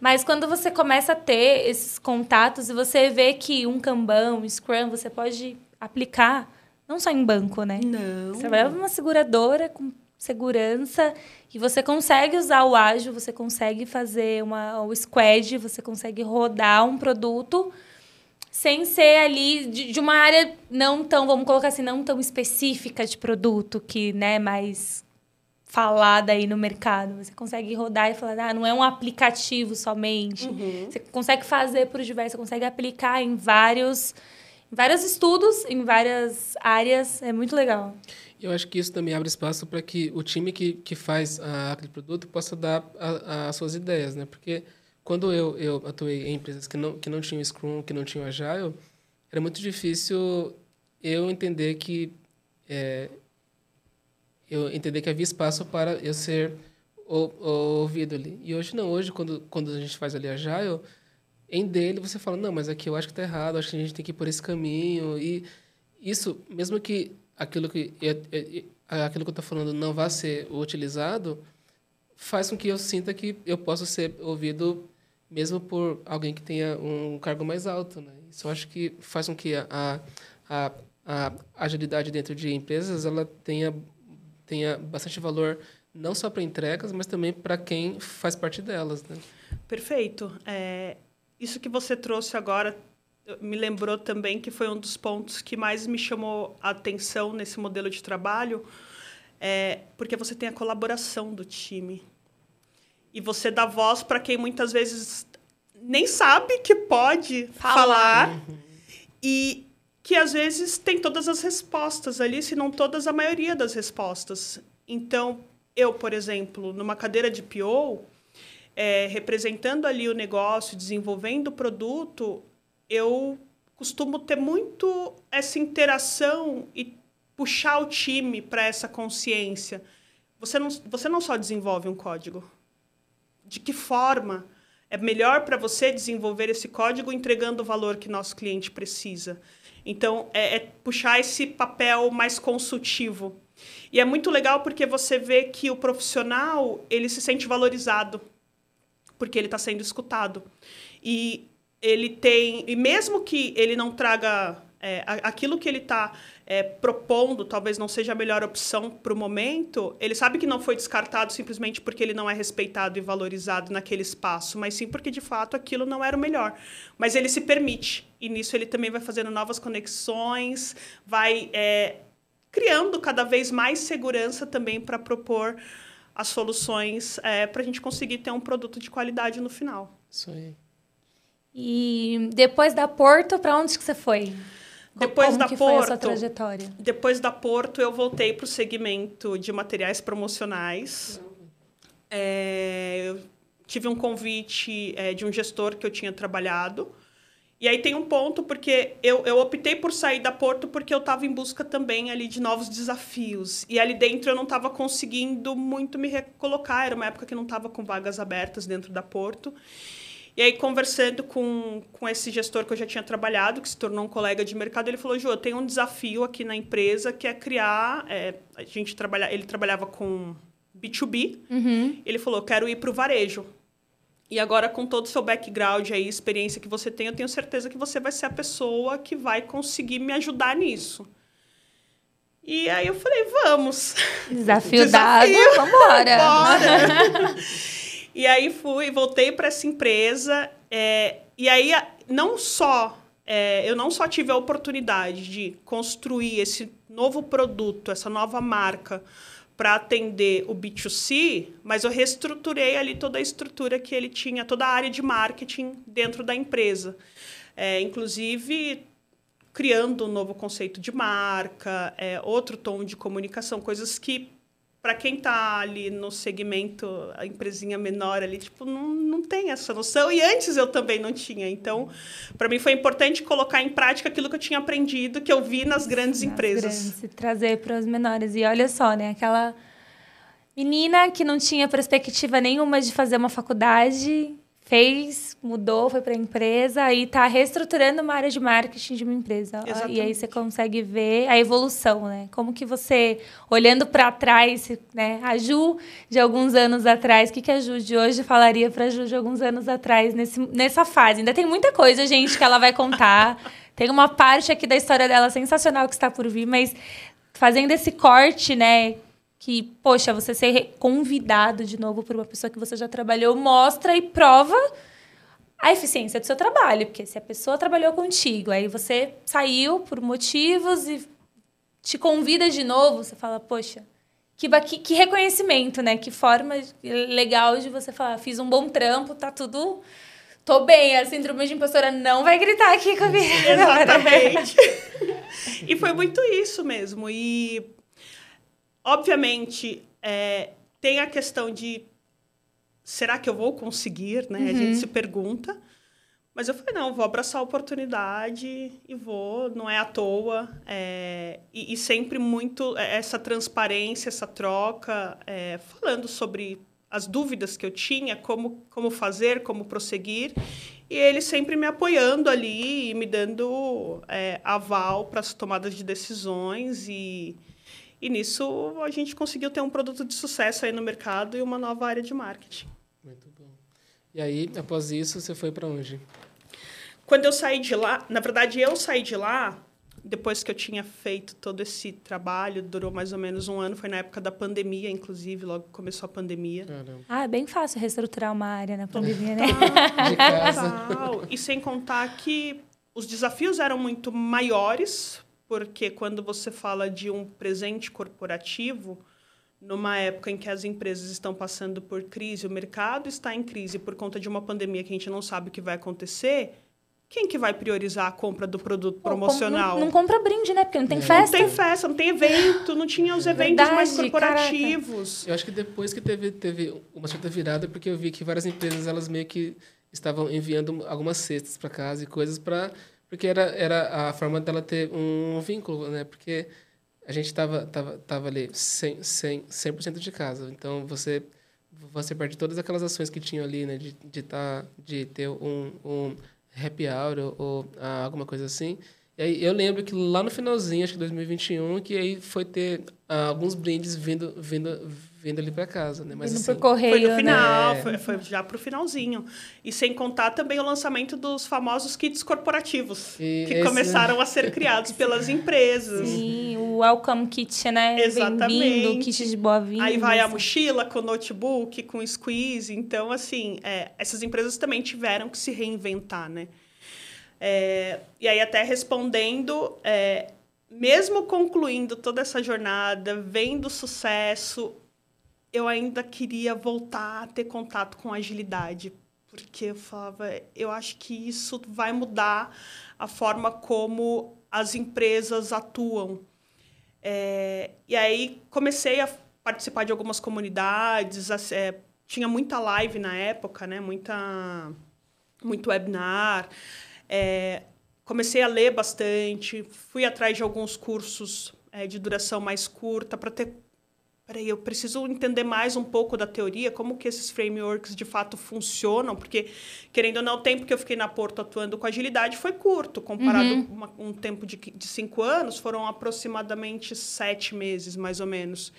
mas quando você começa a ter esses contatos e você vê que um Kanban, um Scrum, você pode aplicar não só em banco, né? Não. Você trabalha numa seguradora com segurança e você consegue usar o ágil, você consegue fazer uma, o squad, você consegue rodar um produto sem ser ali de, de uma área não tão, vamos colocar assim, não tão específica de produto, que né, mais falada aí no mercado. Você consegue rodar e falar, ah, não é um aplicativo somente. Você consegue fazer por diversos, você consegue aplicar em vários, em vários estudos, em várias áreas. É muito legal. Eu acho que isso também abre espaço para que o time que, que faz a, aquele produto possa dar a- as suas ideias, né? Porque quando eu, eu atuei em empresas que não, que não tinham Scrum, que não tinham Agile, era muito difícil eu entender que é, eu entender que havia espaço para eu ser o, o ouvido ali. E hoje não, hoje quando quando a gente faz ali Agile, em dele você fala não, mas aqui eu acho que está errado, acho que a gente tem que ir por esse caminho e isso, mesmo que aquilo que eu, aquilo que eu estou falando não vá ser utilizado, faz com que eu sinta que eu posso ser ouvido mesmo por alguém que tenha um cargo mais alto, né? Isso eu acho que faz com que a, a, a, agilidade dentro de empresas ela tenha tenha bastante valor não só para entregas, mas também para quem faz parte delas, né? Perfeito. É, isso que você trouxe agora me lembrou também que foi um dos pontos que mais me chamou a atenção nesse modelo de trabalho, é, porque você tem a colaboração do time. E você dá voz para quem muitas vezes nem sabe que pode Falar. falar e que às vezes tem todas as respostas ali, se não todas, a maioria das respostas. Então, eu, por exemplo, numa cadeira de PO, é, representando ali o negócio, desenvolvendo o produto, eu costumo ter muito essa interação e puxar o time para essa consciência. Você não, você não só desenvolve um código. De que forma é melhor para você desenvolver esse código entregando o valor que nosso cliente precisa? Então, é, é puxar esse papel mais consultivo. E é muito legal porque você vê que o profissional ele se sente valorizado porque ele está sendo escutado. E ele tem, e mesmo que ele não traga é, aquilo que ele está propondo, talvez não seja a melhor opção para o momento, ele sabe que não foi descartado simplesmente porque ele não é respeitado e valorizado naquele espaço, mas sim porque de fato aquilo não era o melhor. Mas ele se permite, e nisso ele também vai fazendo novas conexões, vai é, criando cada vez mais segurança também para propor as soluções é, para a gente conseguir ter um produto de qualidade no final. Isso aí. E depois da Porto, para onde que você foi? Depois Como da que Porto, foi a sua trajetória? Depois da Porto, eu voltei para o segmento de materiais promocionais. É, eu tive um convite é, de um gestor que eu tinha trabalhado. E aí tem um ponto, porque eu, eu optei por sair da Porto porque eu estava em busca também ali de novos desafios. E ali dentro eu não estava conseguindo muito me recolocar. Era uma época que não estava com vagas abertas dentro da Porto. E aí, conversando com, com esse gestor que eu já tinha trabalhado, que se tornou um colega de mercado, ele falou, Ju, eu tenho um desafio aqui na empresa que é criar... É, a gente trabalha, ele trabalhava com B2B. Uhum. Ele falou, quero ir para o varejo. E agora, com todo o seu background aí, experiência que você tem, eu tenho certeza que você vai ser a pessoa que vai conseguir me ajudar nisso. E aí eu falei, vamos. Desafio, Desafio. dado, vambora. Bora! e aí fui, voltei para essa empresa. é, e aí, não só... é, eu não só tive a oportunidade de construir esse novo produto, essa nova marca, para atender o B2C, mas eu reestruturei ali toda a estrutura que ele tinha, toda a área de marketing dentro da empresa. É, inclusive, criando um novo conceito de marca, é, outro tom de comunicação, coisas que, para quem está ali no segmento, a empresinha menor ali, tipo, não, não tem essa noção. E antes eu também não tinha. Então, para mim foi importante colocar em prática aquilo que eu tinha aprendido, que eu vi nas grandes Nas empresas. grandes, e trazer para os menores. E olha só, né? Aquela menina que não tinha perspectiva nenhuma de fazer uma faculdade, fez, mudou, foi para a empresa, aí está reestruturando uma área de marketing de uma empresa. E aí Exatamente. você consegue ver a evolução, né? Como que você, olhando para trás, né? A Ju de alguns anos atrás, o que, que a Ju de hoje falaria para a Ju de alguns anos atrás nesse, nessa fase? Ainda tem muita coisa, gente, que ela vai contar. Tem uma parte aqui da história dela sensacional que está por vir, mas fazendo esse corte, né? Que, poxa, você ser convidado de novo por uma pessoa que você já trabalhou, mostra e prova a eficiência do seu trabalho. Porque se a pessoa trabalhou contigo, aí você saiu por motivos e te convida de novo, você fala, poxa, que, que, que reconhecimento, né? Que forma legal de você falar, fiz um bom trampo, tá tudo. Tô bem, a síndrome de impostora não vai gritar aqui comigo. Exatamente. e foi muito isso mesmo. E, obviamente, é, tem a questão de será que eu vou conseguir, né? A gente se pergunta. Mas eu falei, não, vou abraçar a oportunidade e vou, não é à toa. é, e, e sempre muito é, essa transparência, essa troca, é, falando sobre as dúvidas que eu tinha, como, como fazer, como prosseguir. E ele sempre me apoiando ali e me dando é, aval para as tomadas de decisões. E, e nisso a gente conseguiu ter um produto de sucesso aí no mercado e uma nova área de marketing. Muito bom. E aí, após isso, você foi para onde? Quando eu saí de lá, na verdade, eu saí de lá depois que eu tinha feito todo esse trabalho, durou mais ou menos um ano, foi na época da pandemia, inclusive, logo que começou a pandemia. Caramba. Ah, é bem fácil reestruturar uma área na pandemia, né? De casa. Total. E sem contar que os desafios eram muito maiores, porque quando você fala de um presente corporativo, numa época em que as empresas estão passando por crise, o mercado está em crise por conta de uma pandemia que a gente não sabe o que vai acontecer, quem que vai priorizar a compra do produto Pô, promocional? Não, não compra brinde, né? Porque não tem É. festa. Não tem festa, não tem evento, não tinha os eventos mais Verdade, corporativos. Eu acho que depois que teve, teve uma certa virada, porque eu vi que várias empresas, elas meio que estavam enviando algumas cestas para casa e coisas para porque era, era a forma dela ter um vínculo, né? Porque a gente estava tava, tava ali 100%, 100, 100 de casa. Então, você você perde todas aquelas ações que tinham ali, né? De, de, tá, de ter um, um happy hour ou, ou ah, alguma coisa assim. E aí eu lembro que lá no finalzinho, acho que 2021, que aí foi ter ah, alguns brindes vindo, vindo, vindo ali para casa, né? Mas Indo assim, correio, Foi no né? final, É. foi, foi já pro finalzinho. E sem contar também o lançamento dos famosos kits corporativos, E que esse- começaram a ser criados pelas empresas. Sim, o Welcome Kit, né? Exatamente. Kit de boa-vinda. Aí vai a mochila com notebook, com squeeze. Então, assim, é, essas empresas também tiveram que se reinventar, né? É, e aí, até respondendo, é, mesmo concluindo toda essa jornada, vendo o sucesso, eu ainda queria voltar a ter contato com agilidade, porque eu falava, eu acho que isso vai mudar a forma como as empresas atuam. É, e aí comecei a participar de algumas comunidades, é, tinha muita live na época, né? Muita, muito webinar. É, comecei a ler bastante, fui atrás de alguns cursos de duração mais curta para ter Peraí, eu preciso entender mais um pouco da teoria, como que esses frameworks de fato funcionam, porque, querendo ou não, o tempo que eu fiquei na Porto atuando com agilidade foi curto, comparado uhum. uma, um tempo de, de cinco anos, foram aproximadamente sete meses, mais ou menos.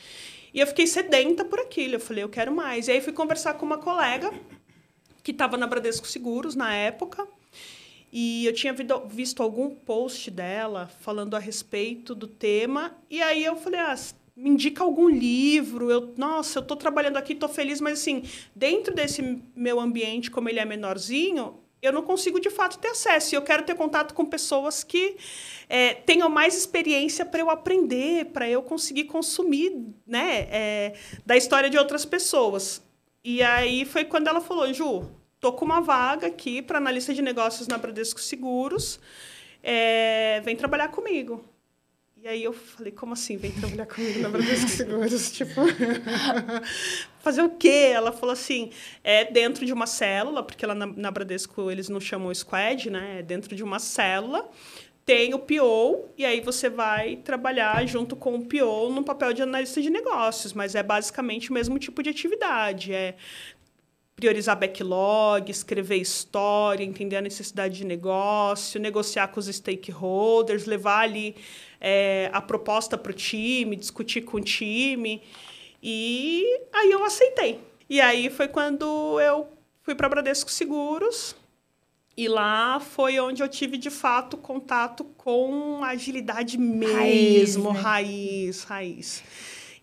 E eu fiquei sedenta por aquilo, eu falei, eu quero mais. E aí fui conversar com uma colega que estava na Bradesco Seguros na época, e eu tinha visto algum post dela falando a respeito do tema, e aí eu falei, ah, me indica algum livro. Eu, nossa, eu estou trabalhando aqui, estou feliz, mas assim, dentro desse meu ambiente, como ele é menorzinho, eu não consigo de fato ter acesso. E eu quero ter contato com pessoas que é, tenham mais experiência para eu aprender, para eu conseguir consumir né, é, da história de outras pessoas. E aí foi quando ela falou, Ju, tô com uma vaga aqui para analista de negócios na Bradesco Seguros, é, vem trabalhar comigo. E aí eu falei, como assim, vem trabalhar comigo na Bradesco Seguros? tipo, fazer o quê? Ela falou assim, é dentro de uma célula, porque lá na, na Bradesco eles não chamam squad, né? É dentro de uma célula, tem o PO, e aí você vai trabalhar junto com o PO no papel de analista de negócios, mas é basicamente o mesmo tipo de atividade. É priorizar backlog, escrever história, entender a necessidade de negócio, negociar com os stakeholders, levar ali é, a proposta para o time, discutir com o time. E aí eu aceitei. E aí foi quando eu fui para Bradesco Seguros. E lá foi onde eu tive, de fato, contato com agilidade mesmo, raiz, né? raiz, raiz.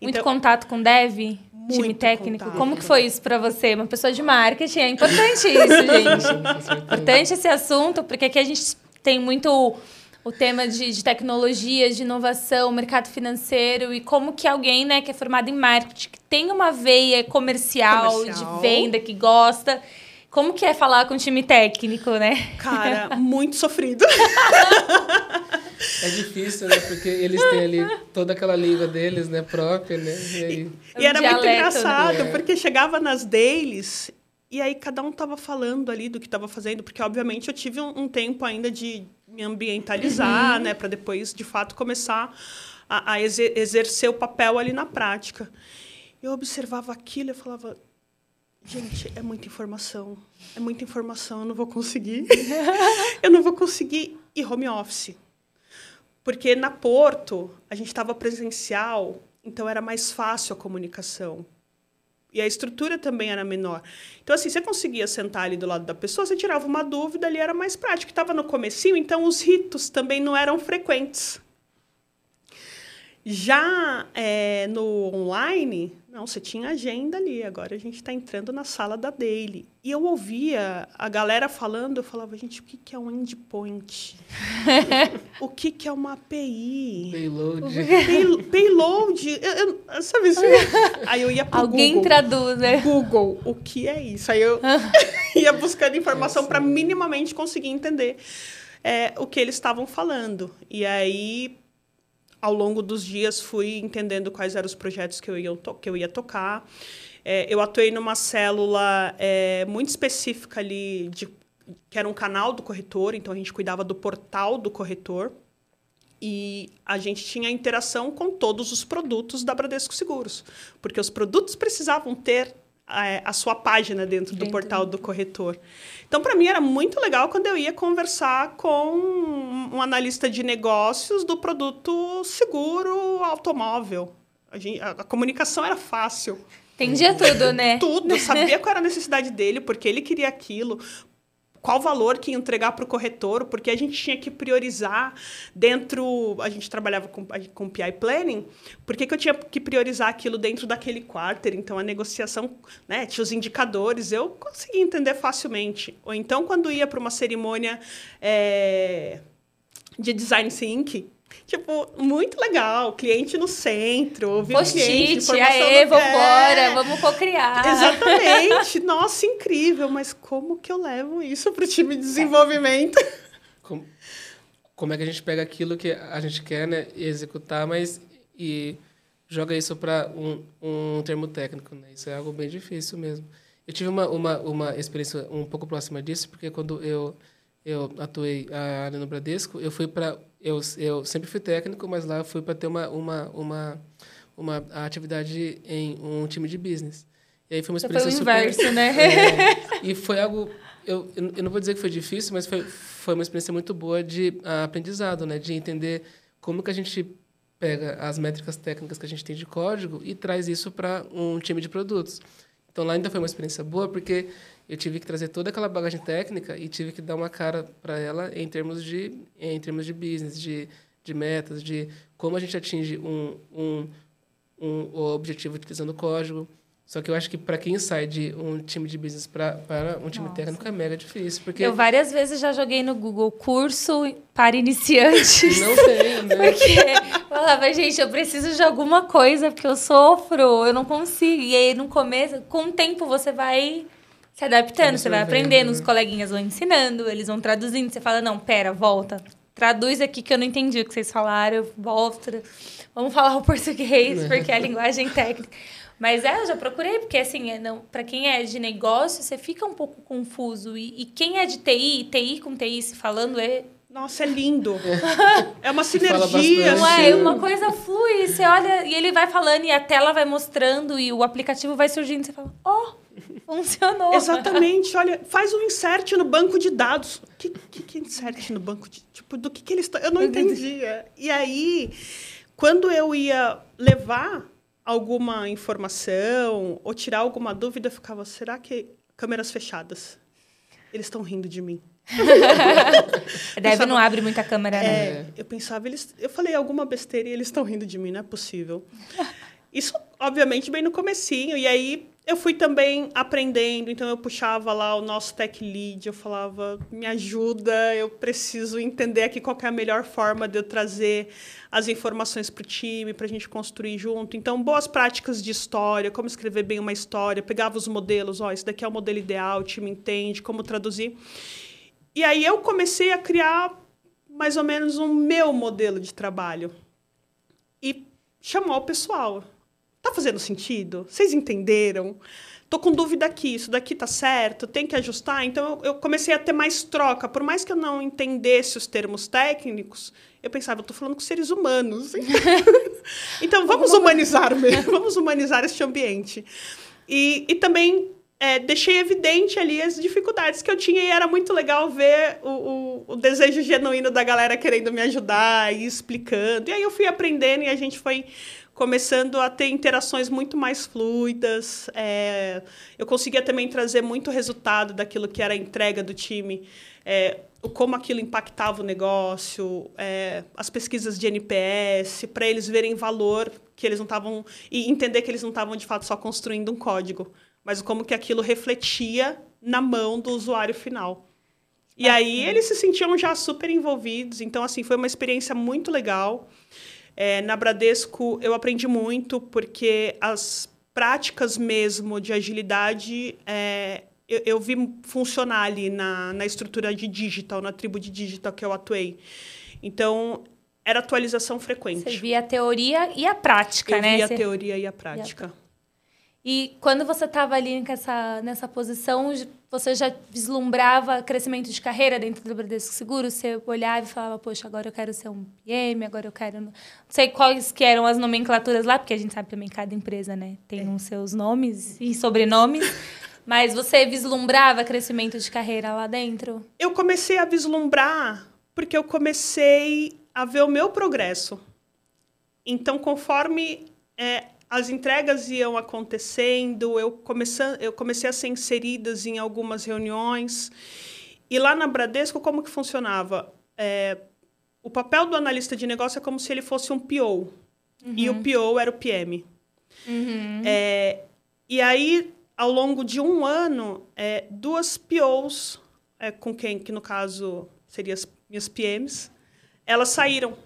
Muito então, contato com dev, muito time técnico. Contato. Como que foi isso para você? Uma pessoa de marketing, é importante isso, gente. importante esse assunto, porque aqui a gente tem muito o tema de, de tecnologia, de inovação, mercado financeiro e como que alguém né, que é formado em marketing, que tem uma veia comercial, comercial. de venda, que gosta... Como que é falar com o time técnico, né? Cara, muito sofrido. É difícil, né? Porque eles têm ali toda aquela língua deles, né? Própria, né? E, aí... e, e era dialeto, muito né? engraçado, né? porque chegava nas dailies e aí cada um tava falando ali do que estava fazendo, porque obviamente eu tive um, um tempo ainda de me ambientalizar, uhum. né, para depois de fato começar a, a exercer o papel ali na prática. Eu observava aquilo e falava, gente, é muita informação, é muita informação, eu não vou conseguir, eu não vou conseguir ir home office, porque na Porto a gente estava presencial, então era mais fácil a comunicação. E a estrutura também era menor. Então, assim, você conseguia sentar ali do lado da pessoa, você tirava uma dúvida, ali era mais prático. Estava no comecinho, então os ritos também não eram frequentes. Já é, no online, não, você tinha agenda ali. Agora a gente está entrando na sala da daily. E eu ouvia a galera falando, eu falava, gente, o que, que é um endpoint? o que, que é uma API? Payload. Pay, payload. Eu, eu, sabe assim? Aí eu ia para Alguém Google. traduz, né? Google, o que é isso? Aí eu ia buscando informação para minimamente conseguir entender é, o que eles estavam falando. E aí ao longo dos dias fui entendendo quais eram os projetos que eu ia, que eu ia tocar. É, eu atuei numa célula é, muito específica ali, de, que era um canal do corretor, então a gente cuidava do portal do corretor. E a gente tinha interação com todos os produtos da Bradesco Seguros, porque os produtos precisavam ter a, é, a sua página dentro, dentro do portal do corretor. Então, para mim, era muito legal quando eu ia conversar com um analista de negócios do produto seguro automóvel. A, gente, a, a comunicação era fácil. Entendia tudo, né? Tudo. Sabia qual era a necessidade dele, porque ele queria aquilo qual valor que entregar para o corretor, porque a gente tinha que priorizar dentro. A gente trabalhava com, com PI Planning, por que, eu tinha que priorizar aquilo dentro daquele quarter? Então, a negociação, né, tinha os indicadores, eu conseguia entender facilmente. Ou então, quando ia para uma cerimônia é, de design thinking, Tipo, muito legal. Cliente no centro, ouvir cliente, Post-it, informação aê, no- vambora, É. vamos cocriar. Exatamente. Nossa, incrível. Mas como que eu levo isso para o time de desenvolvimento? Como, como é que a gente pega aquilo que a gente quer né, e executar, mas e joga isso para um, um termo técnico, né? Isso é algo bem difícil mesmo. Eu tive uma, uma, uma experiência um pouco próxima disso, porque quando eu eu atuei ah, ali no Bradesco, eu fui para eu, eu sempre fui técnico, mas lá eu fui para ter uma uma uma uma atividade em um time de business. E aí foi uma Foi o experiência inverso, né? é, e foi algo eu, eu não vou dizer que foi difícil, mas foi, foi uma experiência muito boa de ah, aprendizado, né? De entender como que a gente pega as métricas técnicas que a gente tem de código e traz isso para um time de produtos. Então lá ainda foi uma experiência boa porque eu tive que trazer toda aquela bagagem técnica e tive que dar uma cara para ela em termos de em termos de business, de, de metas, de como a gente atinge um, um, um objetivo utilizando código. Só que eu acho que para quem sai de um time de business pra, para um time Nossa. técnico é mega difícil, porque Eu várias vezes já joguei no Google curso para iniciantes. não tem, né? Porque falava, gente, eu preciso de alguma coisa, porque eu sofro, eu não consigo. E aí, no começo, com o tempo, você vai se adaptando, você vai aprendendo, né? os coleguinhas vão ensinando, eles vão traduzindo. Você fala, não, pera, volta. Traduz aqui que eu não entendi o que vocês falaram, volta. Vamos falar o português, porque é a linguagem técnica. Mas é, eu já procurei, porque assim, é, não, para quem é de negócio, você fica um pouco confuso. E, e quem é de TI, TI com TI se falando, é Nossa, é lindo. É uma sinergia. assim. é, uma coisa flui, você olha e ele vai falando e a tela vai mostrando e o aplicativo vai surgindo, você fala, ó, funcionou. Exatamente. Olha, faz um insert no banco de dados. O que, que, que insert no banco de... Tipo, do que, que eles estão... Eu não entendia. E aí, quando eu ia levar alguma informação ou tirar alguma dúvida, eu ficava, será que câmeras fechadas? Eles estão rindo de mim. Deve não abre muita câmera, né? É, eu pensava, eles, eu falei alguma besteira e eles estão rindo de mim, não é possível. Isso, obviamente, bem no comecinho. E aí, eu fui também aprendendo. Então, eu puxava lá o nosso tech lead. Eu falava, me ajuda, eu preciso entender aqui qual é a melhor forma de eu trazer as informações para o time, para a gente construir junto. Então, boas práticas de história, como escrever bem uma história. Pegava os modelos, ó, esse daqui é o modelo ideal, o time entende, como traduzir. E aí, eu comecei a criar mais ou menos um meu modelo de trabalho. E chamar o pessoal. Tá fazendo sentido? Vocês entenderam? Tô com dúvida aqui, isso daqui tá certo, tem que ajustar. Então eu, comecei a ter mais troca. Por mais que eu não entendesse os termos técnicos, eu pensava, eu tô falando com seres humanos. então vamos humanizar mesmo, vamos humanizar este ambiente. E, e também é, deixei evidente ali as dificuldades que eu tinha e era muito legal ver o, o, o desejo genuíno da galera querendo me ajudar e explicando. E aí eu fui aprendendo e a gente foi começando a ter interações muito mais fluidas. É, eu conseguia também trazer muito resultado daquilo que era a entrega do time, é, o como aquilo impactava o negócio, é, as pesquisas de NPS, para eles verem valor que eles não estavam e entender que eles não estavam de fato só construindo um código, mas como que aquilo refletia na mão do usuário final. E aí eles se sentiam já super envolvidos, então assim foi uma experiência muito legal. É, na Bradesco eu aprendi muito porque as práticas mesmo de agilidade é, eu, eu, vi funcionar ali na, na estrutura de digital, na tribo de digital que eu atuei. Então era atualização frequente. Você via a teoria e a prática, eu né? via a teoria e a prática. E quando você estava ali nessa, nessa posição, você já vislumbrava crescimento de carreira dentro do Bradesco Seguro? Você olhava e falava, poxa, agora eu quero ser um PM, agora eu quero... Não sei quais que eram as nomenclaturas lá, porque a gente sabe também que cada empresa né, tem é. os seus nomes e sobrenomes. Mas você vislumbrava crescimento de carreira lá dentro? Eu comecei a vislumbrar porque eu comecei a ver o meu progresso. Então, conforme é, as entregas iam acontecendo, eu, comecei, eu comecei a ser inseridas em algumas reuniões. E lá na Bradesco, como que funcionava? É, o papel do analista de negócio é como se ele fosse um PO. Uhum. E o PO era o PM. Uhum. É, e aí, ao longo de um ano, é, duas POs, é, com quem, que no caso seriam as minhas PMs, elas saíram.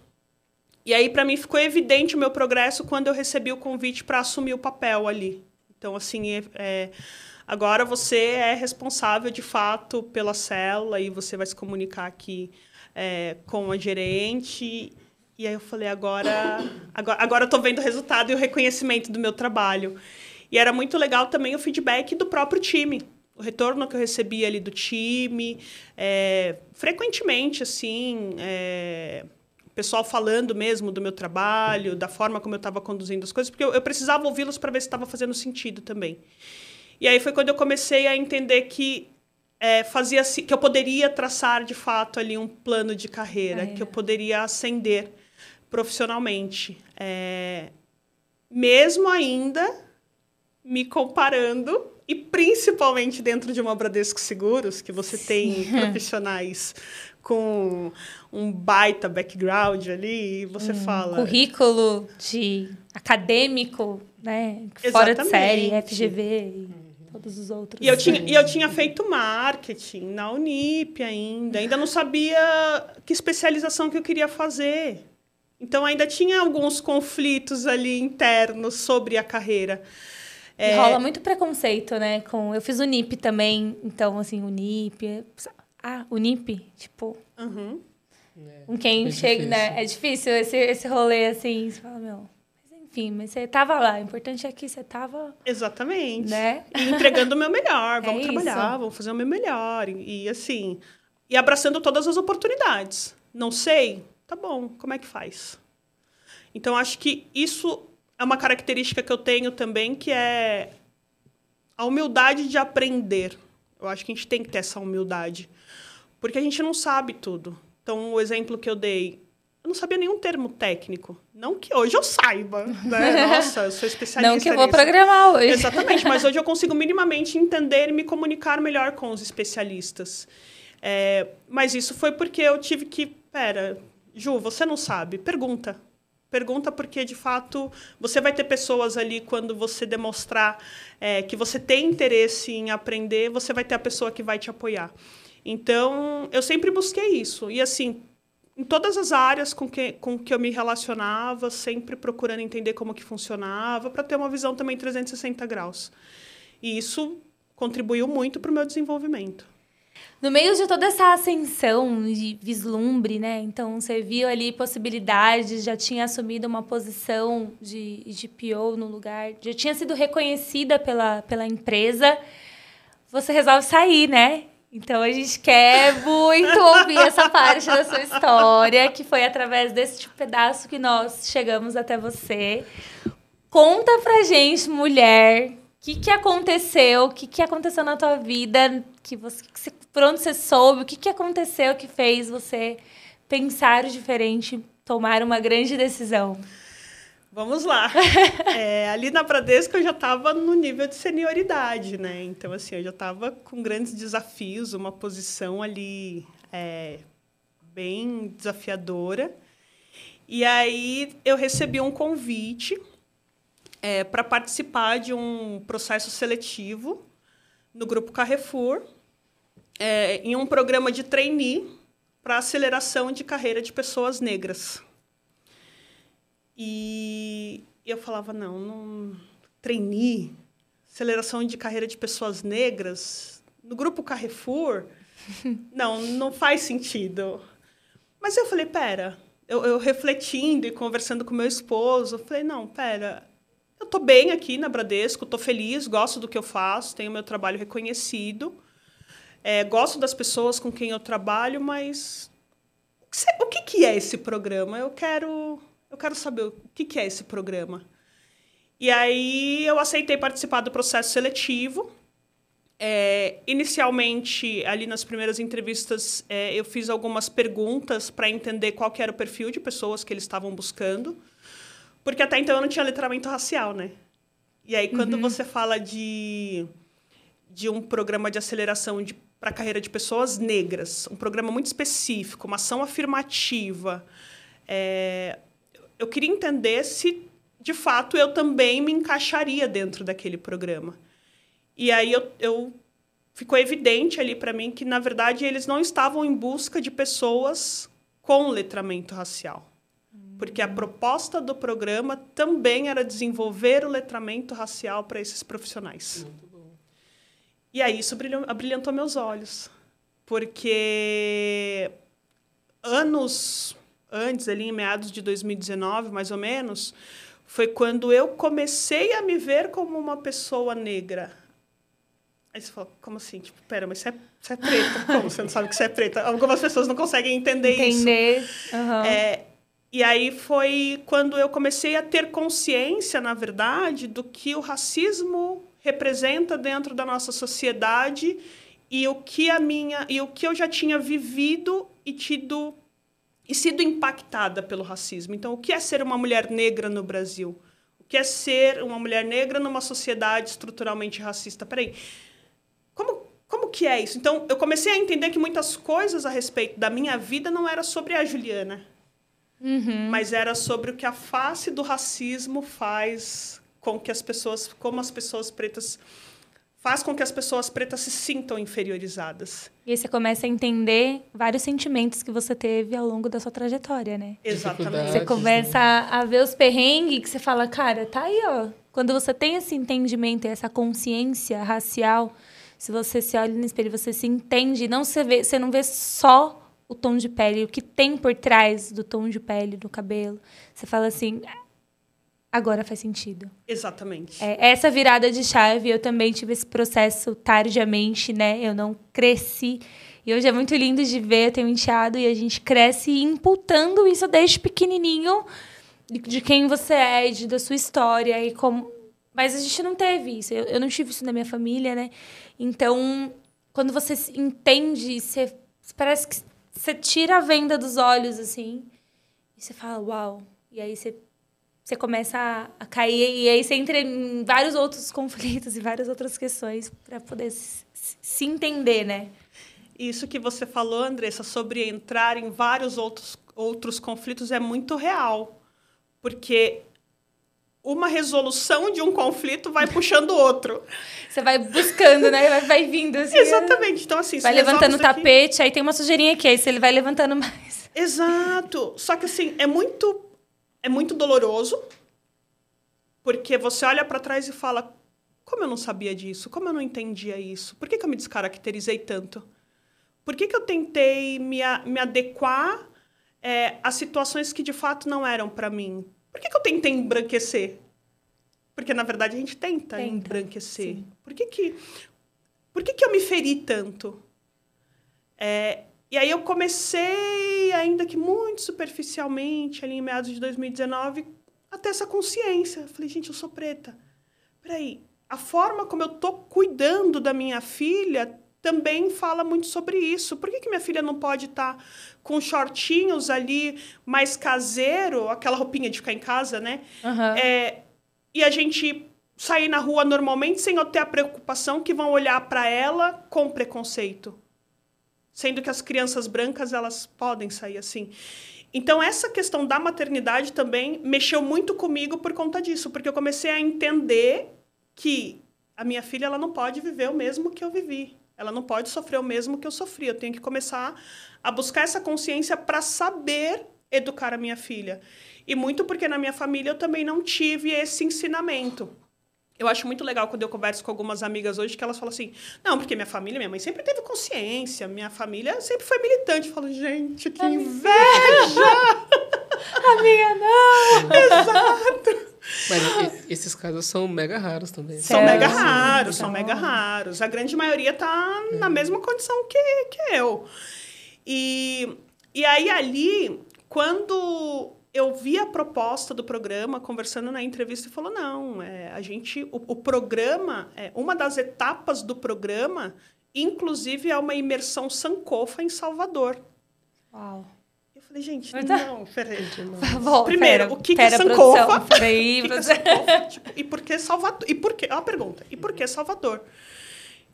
E aí, para mim, ficou evidente o meu progresso quando eu recebi o convite para assumir o papel ali. Então, assim, é, é, agora você é responsável, de fato, pela célula e você vai se comunicar aqui é, com a gerente. E aí eu falei, agora, agora, agora eu vendo o resultado e o reconhecimento do meu trabalho. E era muito legal também o feedback do próprio time. O retorno que eu recebia ali do time, é, frequentemente, assim, é, pessoal falando mesmo do meu trabalho, da forma como eu estava conduzindo as coisas, porque eu, eu precisava ouvi-los para ver se estava fazendo sentido também. E aí foi quando eu comecei a entender que é, fazia que eu poderia traçar de fato ali um plano de carreira, é. que eu poderia ascender profissionalmente, é, mesmo ainda me comparando e principalmente dentro de uma Bradesco Seguros, que você Sim. tem profissionais com um baita background ali e você um fala. Currículo de acadêmico, né? Exatamente. Fora de série, FGV e todos os outros. E eu, tinha, e eu tinha feito marketing na Unip ainda. Ainda não sabia que especialização que eu queria fazer. Então ainda tinha alguns conflitos ali internos sobre a carreira. É... Rola muito preconceito, né? Com... Eu fiz Unip também, então, assim, Unip. Ah, Unip, tipo. Uhum. É, com quem é chega, difícil. né? É difícil esse, esse rolê assim. Você fala, meu. Mas enfim, mas você tava lá. O importante é que você tava. Exatamente. Né? E entregando o meu melhor. Vamos é trabalhar, isso. vamos fazer o meu melhor. E, e assim. E abraçando todas as oportunidades. Não sei? Tá bom, como é que faz? Então, acho que isso é uma característica que eu tenho também, que é a humildade de aprender. Eu acho que a gente tem que ter essa humildade. Porque a gente não sabe tudo. Então, o exemplo que eu dei, eu não sabia nenhum termo técnico. Não que hoje eu saiba, né? Nossa, eu sou especialista Não que eu vou nisso. programar hoje. Exatamente, mas hoje eu consigo minimamente entender e me comunicar melhor com os especialistas. É, mas isso foi porque eu tive que... Pera, Ju, você não sabe? Pergunta. Pergunta porque, de fato, você vai ter pessoas ali quando você demonstrar é, que você tem interesse em aprender, você vai ter a pessoa que vai te apoiar. Então, eu sempre busquei isso. E, assim, em todas as áreas com que, com que eu me relacionava, sempre procurando entender como que funcionava, para ter uma visão também 360 graus. E isso contribuiu muito para o meu desenvolvimento. No meio de toda essa ascensão de vislumbre, né? Então, você viu ali possibilidades, já tinha assumido uma posição de, de PO no lugar, já tinha sido reconhecida pela, pela empresa. Você resolve sair, né? Então a gente quer muito ouvir essa parte da sua história, que foi através desse pedaço que nós chegamos até você. Conta pra gente, mulher, o que, que aconteceu, o que, que aconteceu na tua vida, que você, que você, por onde você soube, o que, que aconteceu que fez você pensar diferente, tomar uma grande decisão. Vamos lá. É, ali na Bradesco eu já estava no nível de senioridade, né? Então, assim, eu já estava com grandes desafios, uma posição ali é, bem desafiadora. E aí eu recebi um convite é, para participar de um processo seletivo no Grupo Carrefour, é, em um programa de trainee para aceleração de carreira de pessoas negras. E eu falava, não, não trainee, aceleração de carreira de pessoas negras, no grupo Carrefour, não, não faz sentido. Mas eu falei, pera, eu, eu refletindo e conversando com meu esposo, eu falei, não, pera, eu estou bem aqui na Bradesco, estou feliz, gosto do que eu faço, tenho meu trabalho reconhecido, é, gosto das pessoas com quem eu trabalho, mas o que, que é esse programa? Eu quero eu quero saber o que, que é esse programa. E aí eu aceitei participar do processo seletivo. É, inicialmente, ali nas primeiras entrevistas, é, eu fiz algumas perguntas para entender qual era o perfil de pessoas que eles estavam buscando. Porque até então eu não tinha letramento racial, né? E aí, quando uhum. você fala de, de um programa de aceleração para a carreira de pessoas negras, um programa muito específico, uma ação afirmativa, é, eu queria entender se, de fato, eu também me encaixaria dentro daquele programa. E aí eu, eu ficou evidente ali para mim que, na verdade, eles não estavam em busca de pessoas com letramento racial. Porque a proposta do programa também era desenvolver o letramento racial para esses profissionais. E aí isso brilhou, abrilhantou meus olhos. Porque anos antes, ali em meados de 2019, mais ou menos, foi quando eu comecei a me ver como uma pessoa negra. Aí você fala, como assim? Tipo, pera, mas você é, você é preta. Como você não sabe que você é preta? Algumas pessoas não conseguem entender, isso. Entender. Aham. É, e aí foi quando eu comecei a ter consciência, na verdade, do que o racismo representa dentro da nossa sociedade e o que a minha e o que eu já tinha vivido e tido e sido impactada pelo racismo. Então, o que é ser uma mulher negra no Brasil? O que é ser uma mulher negra numa sociedade estruturalmente racista? Peraí, como, como que é isso? Então, eu comecei a entender que muitas coisas a respeito da minha vida não era sobre a Juliana, Uhum. mas era sobre o que a face do racismo faz com que as pessoas, como as pessoas pretas faz com que as pessoas pretas se sintam inferiorizadas. E aí você começa a entender vários sentimentos que você teve ao longo da sua trajetória, né? Exatamente. Você começa a, a ver os perrengues que você fala, cara, tá aí, ó. Quando você tem esse entendimento, e essa consciência racial, se você se olha no espelho, você se entende, não você, vê, você não vê só o tom de pele, o que tem por trás do tom de pele, do cabelo. Você fala assim, agora faz sentido. Exatamente. É, essa virada de chave, eu também tive esse processo tardiamente, né? Eu não cresci. E hoje é muito lindo de ver, eu tenho um enteado e a gente cresce imputando isso desde pequenininho de, de quem você é, de, da sua história e como... Mas a gente não teve isso. Eu, eu não tive isso na minha família, né? Então, quando você entende, você parece que você tira a venda dos olhos, assim, e você fala, uau. E aí você você começa a, a cair e aí você entra em vários outros conflitos e várias outras questões para poder se, se entender, né? Isso que você falou, Andressa, sobre entrar em vários outros, outros conflitos é muito real. Porque uma resolução de um conflito vai puxando o outro. Você vai buscando, né? Vai, vai vindo assim. Exatamente. Então, assim, Vai levantando o tapete, aí tem uma sujeirinha aqui, aí você ele vai levantando mais. Exato. Só que assim, é muito é muito doloroso. Porque você olha para trás e fala: como eu não sabia disso? Como eu não entendia isso? Por que, que eu me descaracterizei tanto? Por que, que eu tentei me, a- me adequar é, a situações que de fato não eram para mim? Por que, que eu tentei embranquecer? Porque na verdade a gente tenta, Tenta, embranquecer. sim. Por que que por que, que eu me feri tanto? É, e aí eu comecei, ainda que muito superficialmente, ali em meados de 2019, a ter essa consciência. Eu falei, gente, eu sou preta. Peraí, a forma como eu tô cuidando da minha filha também fala muito sobre isso. Por que, que minha filha não pode estar com shortinhos ali, mais caseiro, aquela roupinha de ficar em casa, né? Aham. É, e a gente sair na rua normalmente sem eu ter a preocupação que vão olhar para ela com preconceito. Sendo que as crianças brancas, elas podem sair assim. Então, essa questão da maternidade também mexeu muito comigo por conta disso, porque eu comecei a entender que a minha filha ela não pode viver o mesmo que eu vivi. Ela não pode sofrer o mesmo que eu sofri. Eu tenho que começar a buscar essa consciência para saber educar a minha filha. E muito porque na minha família eu também não tive esse ensinamento. Eu acho muito legal quando eu converso com algumas amigas hoje que elas falam assim: não, porque minha família, minha mãe sempre teve consciência, minha família sempre foi militante. Eu falo, gente, que inveja! Amiga, não! Exato! Mas esses casos são mega raros também. São É, mega raros, são são mega raros. A grande maioria tá Uhum. na mesma condição que, que eu. E, e aí, ali, quando eu vi a proposta do programa, conversando na entrevista, e falou: não, é, a gente. O, o programa, é, uma das etapas do programa, inclusive, é uma imersão Sankofa em Salvador. Uau. Eu falei, gente, tá- não, peraí. Volta, Primeiro, pera, o que, pera, que é Sankofa? produção, Peraí, que que é. Sankofa? Tipo, e por que Salvador? E por que? Ó, a pergunta. E por que Salvador?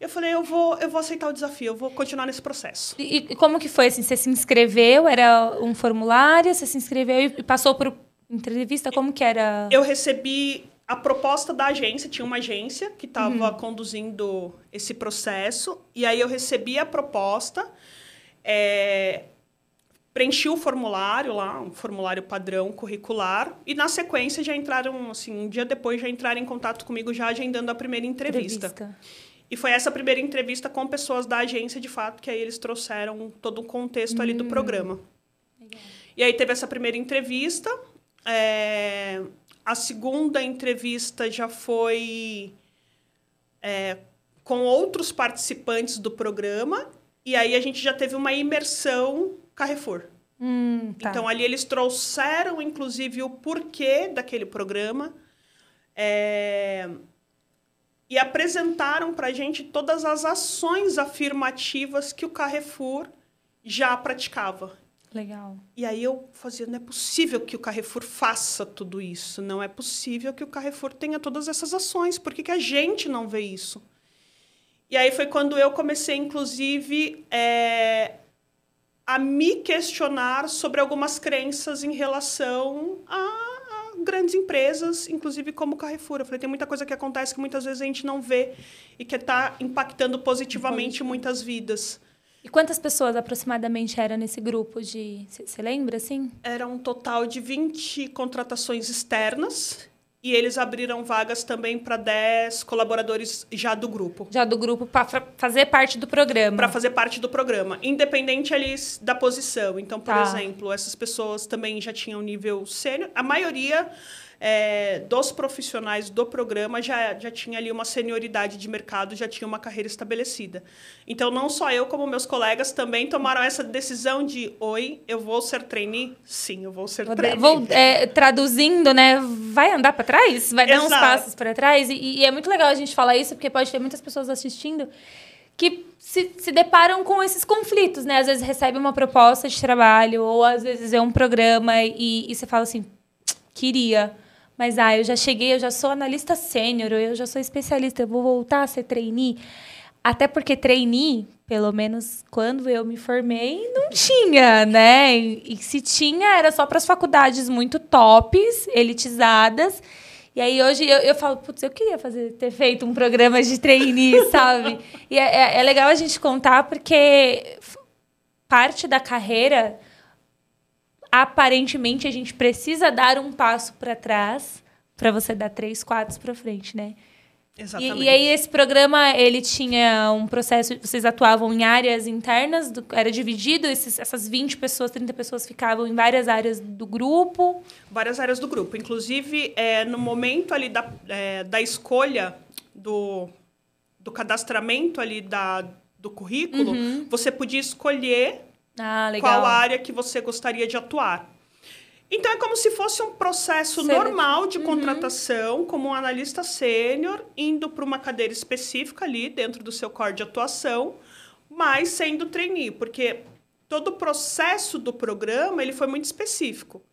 Eu falei, eu vou, eu vou aceitar o desafio, eu vou continuar nesse processo. E, e como que foi? Assim, você se inscreveu? Era um formulário? Você se inscreveu e passou por entrevista? Como que era? Eu recebi a proposta da agência, tinha uma agência que estava conduzindo esse processo, e aí eu recebi a proposta, é, preenchi o formulário lá, um formulário padrão curricular, e na sequência já entraram, assim, um dia depois já entraram em contato comigo já agendando a primeira entrevista. entrevista. E foi essa primeira entrevista com pessoas da agência, de fato, que aí eles trouxeram todo o contexto hum. ali do hum. programa. Legal. E aí teve essa primeira entrevista. É... A segunda entrevista já foi é, com outros participantes do programa. E aí a gente já teve uma imersão Carrefour. Hum, tá. Então ali eles trouxeram, inclusive, o porquê daquele programa. É e apresentaram para a gente todas as ações afirmativas que o Carrefour já praticava. Legal. E aí eu fazia, não é possível que o Carrefour faça tudo isso, não é possível que o Carrefour tenha todas essas ações, por que, que a gente não vê isso? E aí foi quando eu comecei, inclusive, é, a me questionar sobre algumas crenças em relação a grandes empresas, inclusive como Carrefour. Eu falei, tem muita coisa que acontece que muitas vezes a gente não vê e que está impactando positivamente muitas vidas. E quantas pessoas aproximadamente eram nesse grupo de. Você lembra, assim? Era um total de 20 contratações externas e eles abriram vagas também para 10 colaboradores já do grupo. Já do grupo, para fazer parte do programa. Para fazer parte do programa, independente ali da posição. Então, por tá. exemplo, essas pessoas também já tinham nível sênior. A maioria é, dos profissionais do programa já, já tinha ali uma senioridade de mercado, já tinha uma carreira estabelecida. Então, não só eu, como meus colegas também tomaram essa decisão de: oi, eu vou ser trainee? Sim, eu vou ser vou, trainee. Vou, é, traduzindo, né? Vai andar para trás? Vai Exato. dar uns passos para trás? E, e é muito legal a gente falar isso, porque pode ter muitas pessoas assistindo que se, se deparam com esses conflitos, né? Às vezes recebe uma proposta de trabalho, ou às vezes é um programa e, e você fala assim, queria. Mas, ah, eu já cheguei, eu já sou analista sênior, eu já sou especialista, eu vou voltar a ser trainee. Até porque trainee, pelo menos quando eu me formei, não tinha, né? E, e se tinha, era só para as faculdades muito tops, elitizadas. E aí hoje eu, eu falo, putz, eu queria fazer, ter feito um programa de trainee, sabe? E é, é, é legal a gente contar porque parte da carreira aparentemente a gente precisa dar um passo para trás para você dar três, quatro para frente, né? Exatamente. E, e, aí esse programa ele tinha um processo, vocês atuavam em áreas internas, do, era dividido, esses, essas 20 pessoas, 30 pessoas ficavam em várias áreas do grupo? Várias áreas do grupo. Inclusive, é, no momento ali da, é, da escolha do, do cadastramento ali da, do currículo, uhum. você podia escolher ah, qual área que você gostaria de atuar. Então é como se fosse um processo normal de uhum. contratação, como um analista sênior, indo para uma cadeira específica ali dentro do seu core de atuação, mas sendo trainee, porque todo o processo do programa ele foi muito específico.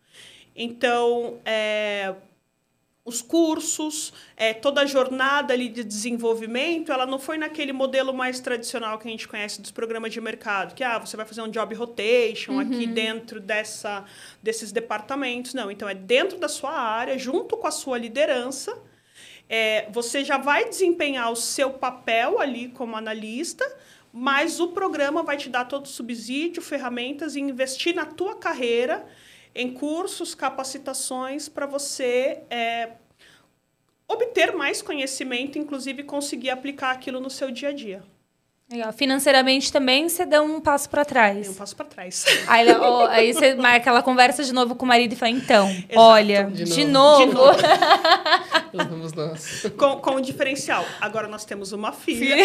Então, é, os cursos, é, toda a jornada ali de desenvolvimento, ela não foi naquele modelo mais tradicional que a gente conhece dos programas de mercado, que ah, você vai fazer um job rotation uhum. aqui dentro dessa, desses departamentos. Não, então é dentro da sua área, junto com a sua liderança, é, você já vai desempenhar o seu papel ali como analista, mas o programa vai te dar todo o subsídio, ferramentas e investir na tua carreira em cursos, capacitações para você é, obter mais conhecimento, inclusive conseguir aplicar aquilo no seu dia a dia. Legal. Financeiramente também você deu um passo para trás. um passo para trás. Aí, ó, aí você marca aquela conversa de novo com o marido e fala: então, Exato. olha, de, de novo. De novo. Vamos nós. Com, com um diferencial. Agora nós temos uma filha.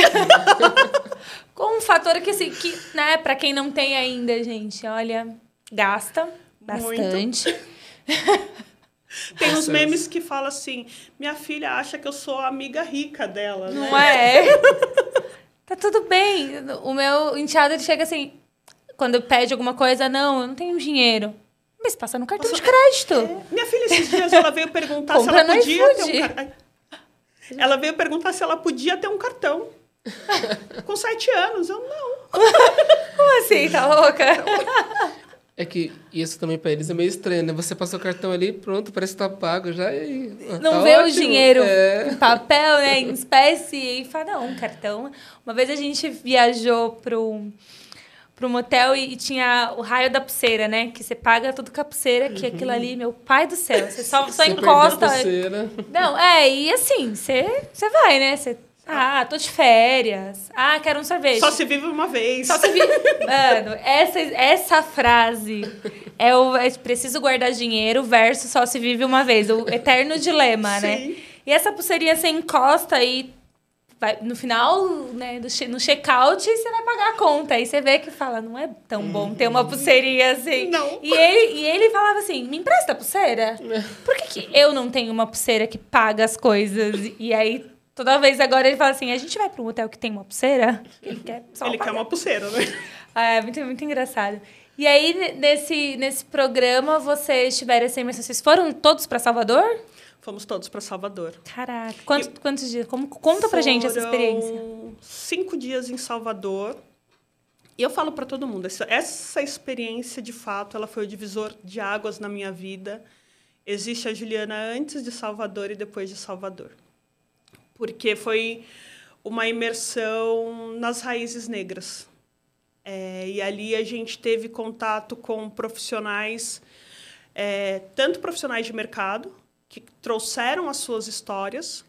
com um fator que, assim, que né, para quem não tem ainda, gente, olha, gasta Bastante. Tem uns memes que falam assim: minha filha acha que eu sou a amiga rica dela. Não né? é? tá tudo bem. O meu enteado ele chega assim: quando pede alguma coisa, não, eu não tenho dinheiro. Mas passa no cartão Nossa, de crédito. É. Minha filha, esses dias, ela veio perguntar se ela podia ter um cartão. Ela veio perguntar se ela podia ter um cartão. Com sete anos, eu não. Como assim, tá louca? É que isso também para eles é meio estranho, né? Você passou o cartão ali, pronto, parece que tá pago já e. Ah, não tá vê ótimo. o dinheiro é. em papel, né? Em espécie, e fala, não, um cartão. Uma vez a gente viajou pro para um motel e, e, tinha o raio da pulseira, né? Que você paga tudo com a pulseira, que aquilo ali, meu pai do céu, você só, só encosta. Não, é, e assim, você, você vai, né? Você ah, tô de férias. Ah, quero um sorvete. Só se vive uma vez. Só se vive. Mano, essa, essa frase é o é preciso guardar dinheiro versus só se vive uma vez. O eterno dilema, né? Sim. né? E essa pulseirinha você encosta e vai, no final, né, do, no check-out, você vai pagar a conta. Aí você vê que fala, não é tão bom ter uma pulseirinha assim. Não. E ele, e ele falava assim, me empresta a pulseira? Por que, que eu não tenho uma pulseira que paga as coisas? E aí, toda vez agora ele fala assim, a gente vai para um hotel que tem uma pulseira? Ele quer só Ele pagar. quer uma pulseira, né? É, muito, muito engraçado. E aí, nesse, nesse programa, vocês tiveram assim, mas vocês foram todos para Salvador? Fomos todos para Salvador. Caraca, quantos, e quantos dias? Como, conta pra gente essa experiência. Cinco dias em Salvador. E eu falo para todo mundo, essa, essa experiência, de fato, ela foi o divisor de águas na minha vida. Existe a Juliana antes de Salvador e depois de Salvador. Porque foi uma imersão nas raízes negras. É, e ali a gente teve contato com profissionais, é, tanto profissionais de mercado, que trouxeram as suas histórias,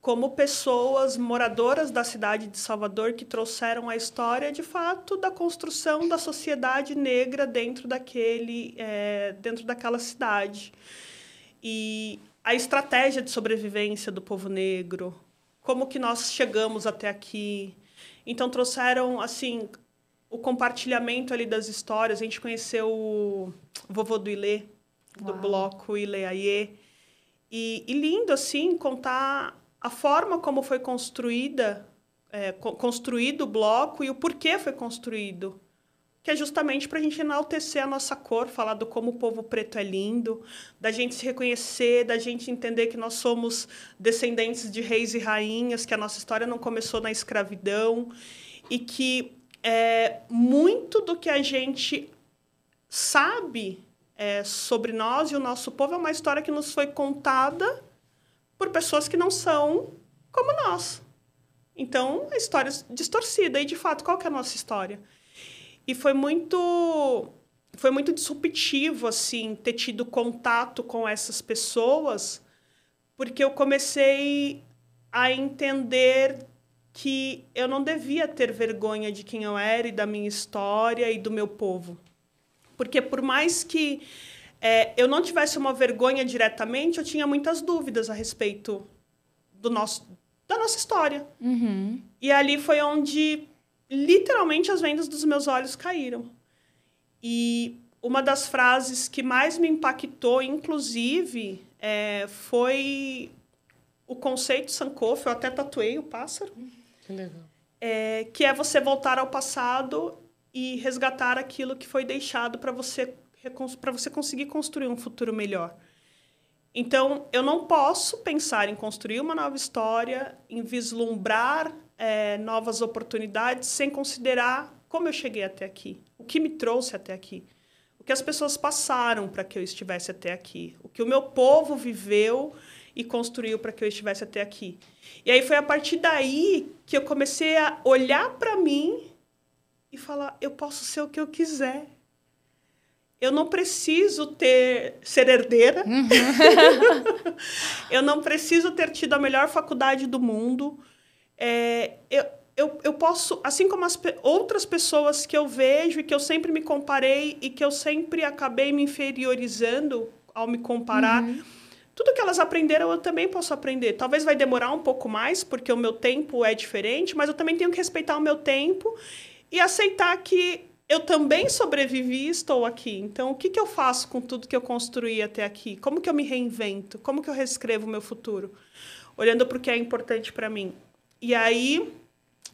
como pessoas moradoras da cidade de Salvador que trouxeram a história, de fato, da construção da sociedade negra dentro daquele, é, dentro daquela cidade e a estratégia de sobrevivência do povo negro, como que nós chegamos até aqui. Então trouxeram assim o compartilhamento ali das histórias. A gente conheceu o vovô do Ilê, do Uau. bloco Ilê Aie e, e lindo, assim, contar a forma como foi construída, é, co construído o bloco e o porquê foi construído. Que é justamente para a gente enaltecer a nossa cor, falar do como o povo preto é lindo, da gente se reconhecer, da gente entender que nós somos descendentes de reis e rainhas, que a nossa história não começou na escravidão e que é, muito do que a gente sabe é, sobre nós e o nosso povo é uma história que nos foi contada por pessoas que não são como nós. Então, a história é distorcida. E, de fato, qual que é a nossa história? E foi muito foi muito disruptivo assim ter tido contato com essas pessoas, porque eu comecei a entender que eu não devia ter vergonha de quem eu era e da minha história e do meu povo. Porque por mais que é, eu não tivesse uma vergonha diretamente, eu tinha muitas dúvidas a respeito do nosso, da nossa história. Uhum. E ali foi onde, literalmente, as vendas dos meus olhos caíram. E uma das frases que mais me impactou, inclusive, é, foi o conceito Sankofa. Eu até tatuei o pássaro. Que legal. É, que é você voltar ao passado e resgatar aquilo que foi deixado para você para você conseguir construir um futuro melhor. Então, eu não posso pensar em construir uma nova história, em vislumbrar é, novas oportunidades, sem considerar como eu cheguei até aqui, o que me trouxe até aqui, o que as pessoas passaram para que eu estivesse até aqui, o que o meu povo viveu e construiu para que eu estivesse até aqui. E aí foi a partir daí que eu comecei a olhar para mim e falar: eu posso ser o que eu quiser. Eu não preciso ter ser herdeira. Uhum. eu não preciso ter tido a melhor faculdade do mundo. É, eu, eu, eu posso, assim como as outras pessoas que eu vejo e que eu sempre me comparei e que eu sempre acabei me inferiorizando ao me comparar. Uhum. Tudo que elas aprenderam, eu também posso aprender. Talvez vai demorar um pouco mais, porque o meu tempo é diferente, mas eu também tenho que respeitar o meu tempo e aceitar que eu também sobrevivi e estou aqui. Então, o que, que eu faço com tudo que eu construí até aqui? Como que eu me reinvento? Como que eu reescrevo o meu futuro? Olhando para o que é importante para mim. E aí,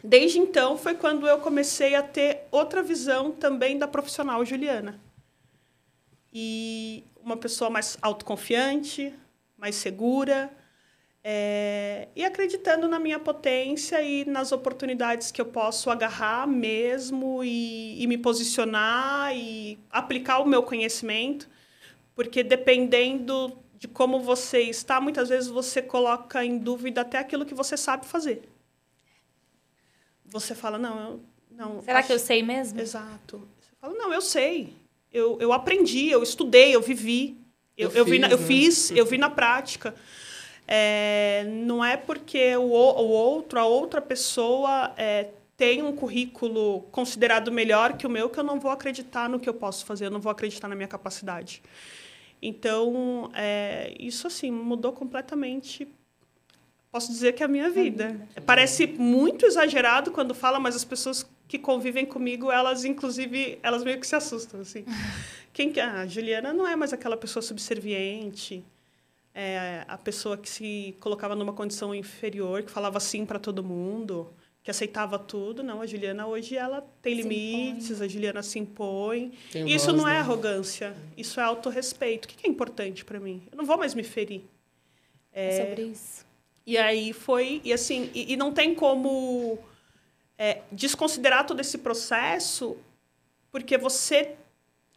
desde então, foi quando eu comecei a ter outra visão também da profissional Juliana. E uma pessoa mais autoconfiante, mais segura, é, e acreditando na minha potência e nas oportunidades que eu posso agarrar mesmo e, e me posicionar e aplicar o meu conhecimento, porque dependendo de como você está, muitas vezes você coloca em dúvida até aquilo que você sabe fazer. Você fala, não, eu não. Será acho- que eu sei mesmo? Exato. Você fala, não, eu sei. Eu, eu aprendi, eu estudei, eu vivi. Eu, Eu eu, vi na- eu fiz, né? fiz, eu vi na prática. É, não é porque o, o o outro, a outra pessoa é, tem um currículo considerado melhor que o meu que eu não vou acreditar no que eu posso fazer, eu não vou acreditar na minha capacidade. Então, é, isso assim mudou completamente. Posso dizer que é a minha vida. Parece muito exagerado quando fala, mas as pessoas que convivem comigo, elas inclusive, elas meio que se assustam assim. Quem que ah, a Juliana não é mais aquela pessoa subserviente, é, a pessoa que se colocava numa condição inferior, que falava sim para todo mundo, que aceitava tudo. Não, a Juliana hoje ela tem Se limites, a Juliana se impõe. Tem E isso voz, não é né? arrogância, isso é autorrespeito. O que é importante para mim? Eu não vou mais me ferir. É sobre isso. E aí foi, e assim, e, e não tem como é, desconsiderar todo esse processo, porque você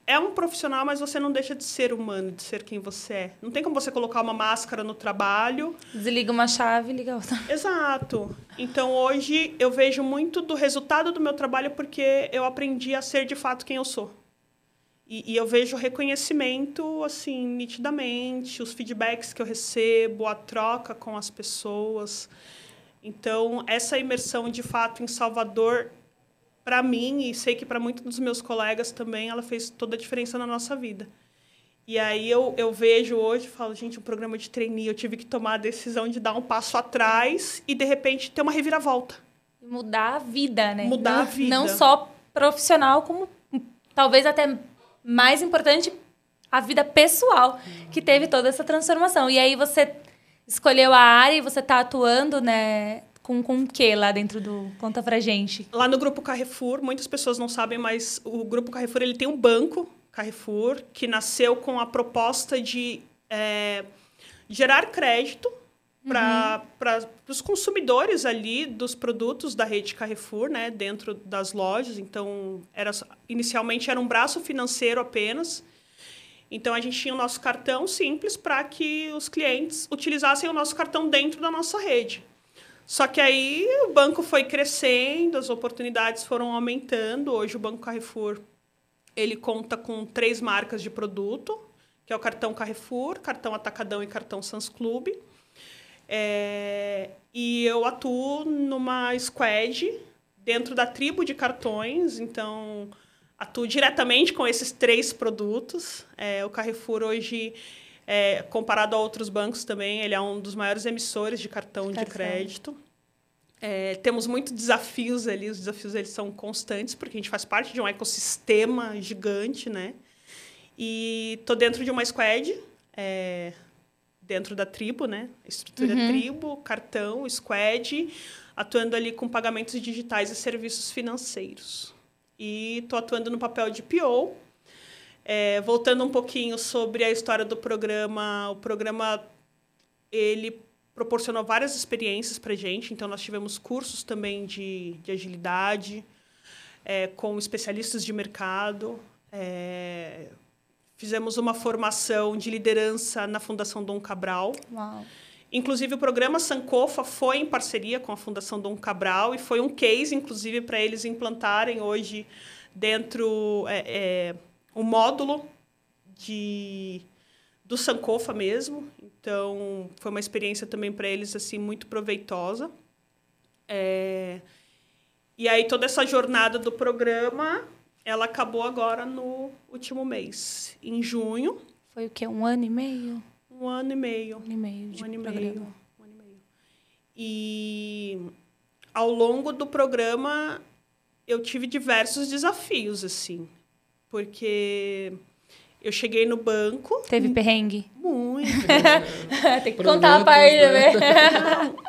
é um profissional, mas você não deixa de ser humano, de ser quem você é. Não tem como você colocar uma máscara no trabalho. Desliga uma chave e liga outra. Exato. Então hoje eu vejo muito do resultado do meu trabalho porque eu aprendi a ser de fato quem eu sou. E, e eu vejo reconhecimento, assim, nitidamente, os feedbacks que eu recebo, a troca com as pessoas. Então, essa imersão, de fato, em Salvador, para mim, e sei que para muitos dos meus colegas também, ela fez toda a diferença na nossa vida. E aí eu, eu vejo hoje falo, gente, um programa de trainee, eu tive que tomar a decisão de dar um passo atrás e, de repente, ter uma reviravolta. Mudar a vida, né? Mudar não, a vida. Não só profissional, como talvez até mais importante, a vida pessoal, que teve toda essa transformação. E aí você escolheu a área e você está atuando, né? Com, com o que lá dentro do... Conta pra gente. Lá no Grupo Carrefour, muitas pessoas não sabem, mas o Grupo Carrefour ele tem um banco Carrefour que nasceu com a proposta de é, gerar crédito para os consumidores ali dos produtos da rede Carrefour, né, dentro das lojas. Então, era, inicialmente era um braço financeiro apenas. Então, a gente tinha o nosso cartão simples para que os clientes utilizassem o nosso cartão dentro da nossa rede. Só que aí o banco foi crescendo, as oportunidades foram aumentando. Hoje o Banco Carrefour ele conta com três marcas de produto, que é o cartão Carrefour, cartão Atacadão e cartão Sans Club. É, e eu atuo numa squad dentro da tribo de cartões, então atuo diretamente com esses três produtos. É, o Carrefour hoje, é, comparado a outros bancos também, ele é um dos maiores emissores de cartão, de Cartão. crédito. É, temos muitos desafios ali, os desafios eles são constantes, porque a gente faz parte de um ecossistema gigante, né? E tô dentro de uma squad, é, dentro da tribo, né? Estrutura tribo, cartão, squad, atuando ali com pagamentos digitais e serviços financeiros. E tô atuando no papel de PO. É, voltando um pouquinho sobre a história do programa, o programa ele proporcionou várias experiências para gente. Então, nós tivemos cursos também de, de agilidade é, com especialistas de mercado. É, fizemos uma formação de liderança na Fundação Dom Cabral. Uau. Inclusive, o programa Sankofa foi em parceria com a Fundação Dom Cabral e foi um case, inclusive, para eles implantarem hoje dentro é, é, um módulo de do Sankofa mesmo. Então, foi uma experiência também para eles assim muito proveitosa. É, E aí toda essa jornada do programa, ela acabou agora no último mês, em junho, Foi o quê? Um ano e meio? um ano e meio. Um ano e meio de Um ano e programa. meio. Um ano e meio. E ao longo do programa eu tive diversos desafios, assim. Porque eu cheguei no banco. Teve perrengue? Muito. Tem que Produtos, contar a parte né?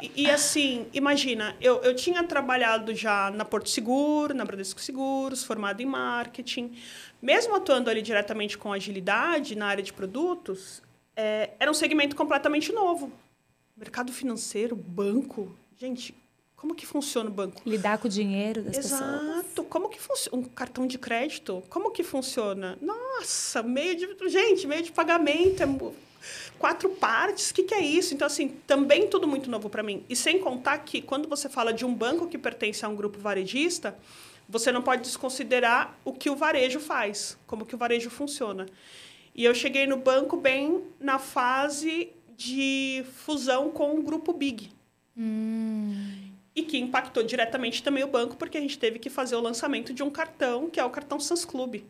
e, e assim, imagina, eu, eu tinha trabalhado já na Porto Seguro, na Bradesco Seguros, formado em marketing. Mesmo atuando ali diretamente com agilidade na área de produtos, é, era um segmento completamente novo. Mercado financeiro, banco. Gente, como que funciona o banco? Lidar com o dinheiro das pessoas. Exato. Como que funciona? Um cartão de crédito? Como que funciona? Nossa, meio de. Gente, meio de pagamento. É quatro partes. O que, que é isso? Então, assim, também tudo muito novo para mim. E sem contar que, quando você fala de um banco que pertence a um grupo varejista, você não pode desconsiderar o que o varejo faz, como que o varejo funciona. E eu cheguei no banco bem na fase de fusão com o grupo Big. Hum. E que impactou diretamente também o banco, porque a gente teve que fazer o lançamento de um cartão, que é o cartão Sans Club.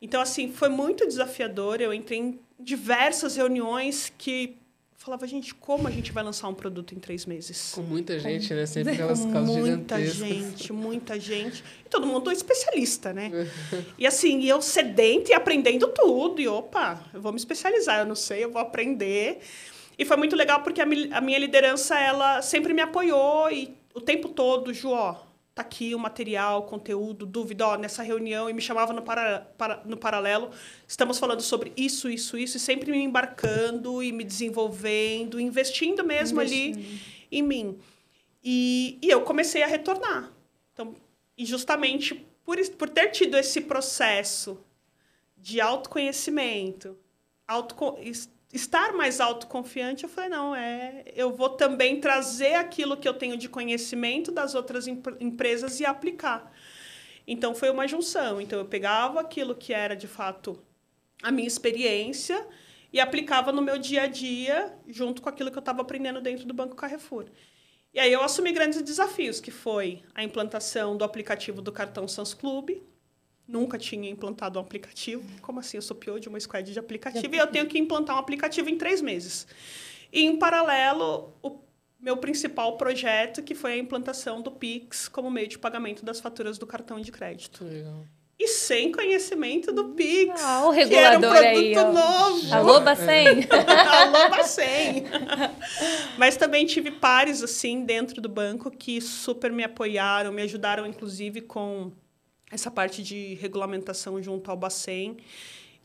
Então, assim, foi muito desafiador. Eu entrei em diversas reuniões que falava, gente, como a gente vai lançar um produto em três meses? Com muita gente, né? Sempre aquelas Com causas muita gigantescas. gente, muita gente. E todo mundo especialista, né? e assim, eu sedenta e aprendendo tudo. E opa, eu vou me especializar. Eu não sei, eu vou aprender. E foi muito legal porque a, mi- a minha liderança, ela sempre me apoiou. E o tempo todo, Ju, ó, tá aqui o material, conteúdo, dúvida, ó, nessa reunião. E me chamava no, para, para- no paralelo. Estamos falando sobre isso, isso, isso. E sempre me embarcando e me desenvolvendo, investindo mesmo ali em mim. E, e eu comecei a retornar. Então, e justamente por, por ter tido esse processo de autoconhecimento, autoco es- estar mais autoconfiante, eu falei, não, é, eu vou também trazer aquilo que eu tenho de conhecimento das outras empre- empresas e aplicar. Então, foi uma junção. Então, eu pegava aquilo que era, de fato, a minha experiência e aplicava no meu dia a dia, junto com aquilo que eu estava aprendendo dentro do Banco Carrefour. E aí eu assumi grandes desafios, que foi a implantação do aplicativo do cartão Sans Club. Nunca tinha implantado um aplicativo. Como assim? Eu sou PO de uma squad de aplicativo e eu tenho que implantar um aplicativo em três meses. E, em paralelo, o meu principal projeto, que foi a implantação do Pix como meio de pagamento das faturas do cartão de crédito. Legal. E sem conhecimento do Pix, Ah, o que era um regulador produto aí, novo. Alô, Bacen? Alô, Bacen! Mas também tive pares, assim, dentro do banco que super me apoiaram, me ajudaram, inclusive, com essa parte de regulamentação junto ao Bacen.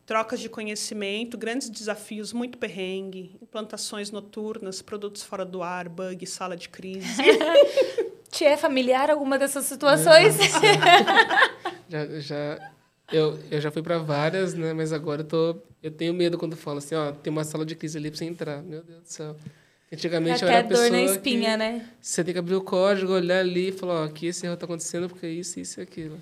Trocas de conhecimento, grandes desafios, muito perrengue, implantações noturnas, produtos fora do ar, bug, sala de crise. Te é familiar alguma dessas situações? Já, já, eu, eu já fui pra várias, né? Mas agora eu tô. Eu tenho medo quando falo assim, ó, tem uma sala de crise ali pra você entrar. Meu Deus do céu. Antigamente eu era a dor pessoa na espinha, que né? você tem que abrir o código, olhar ali e falar, ó, aqui esse erro tá acontecendo porque isso, isso e aquilo.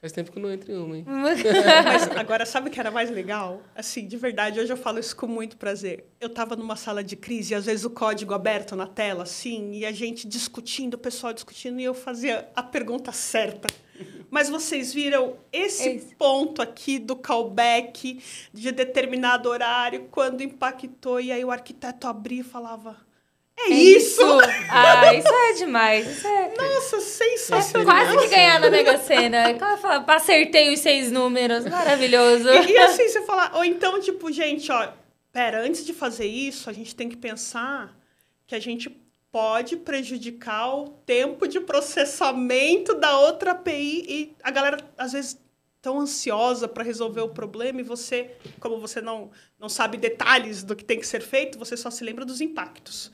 Faz tempo que eu não entro em uma, hein? Mas agora, sabe o que era mais legal? Assim, de verdade, hoje eu falo isso com muito prazer. Eu tava numa sala de crise e às vezes o código aberto na tela, assim, e a gente discutindo, o pessoal discutindo, e eu fazia a pergunta certa. Mas vocês viram esse Esse. ponto aqui do callback de determinado horário, quando impactou, e aí o arquiteto abria e falava: É, isso! Ah, isso é demais. Isso é Nossa, é sensacional! quase que ganhar na Mega Sena. Fala, Acertei os seis números. Maravilhoso. E, e assim, você falar, ou então, tipo, gente, ó, pera, antes de fazer isso, a gente tem que pensar que a gente pode prejudicar o tempo de processamento da outra API e a galera, às vezes, tão ansiosa para resolver o problema e você, como você não, não sabe detalhes do que tem que ser feito, você só se lembra dos impactos.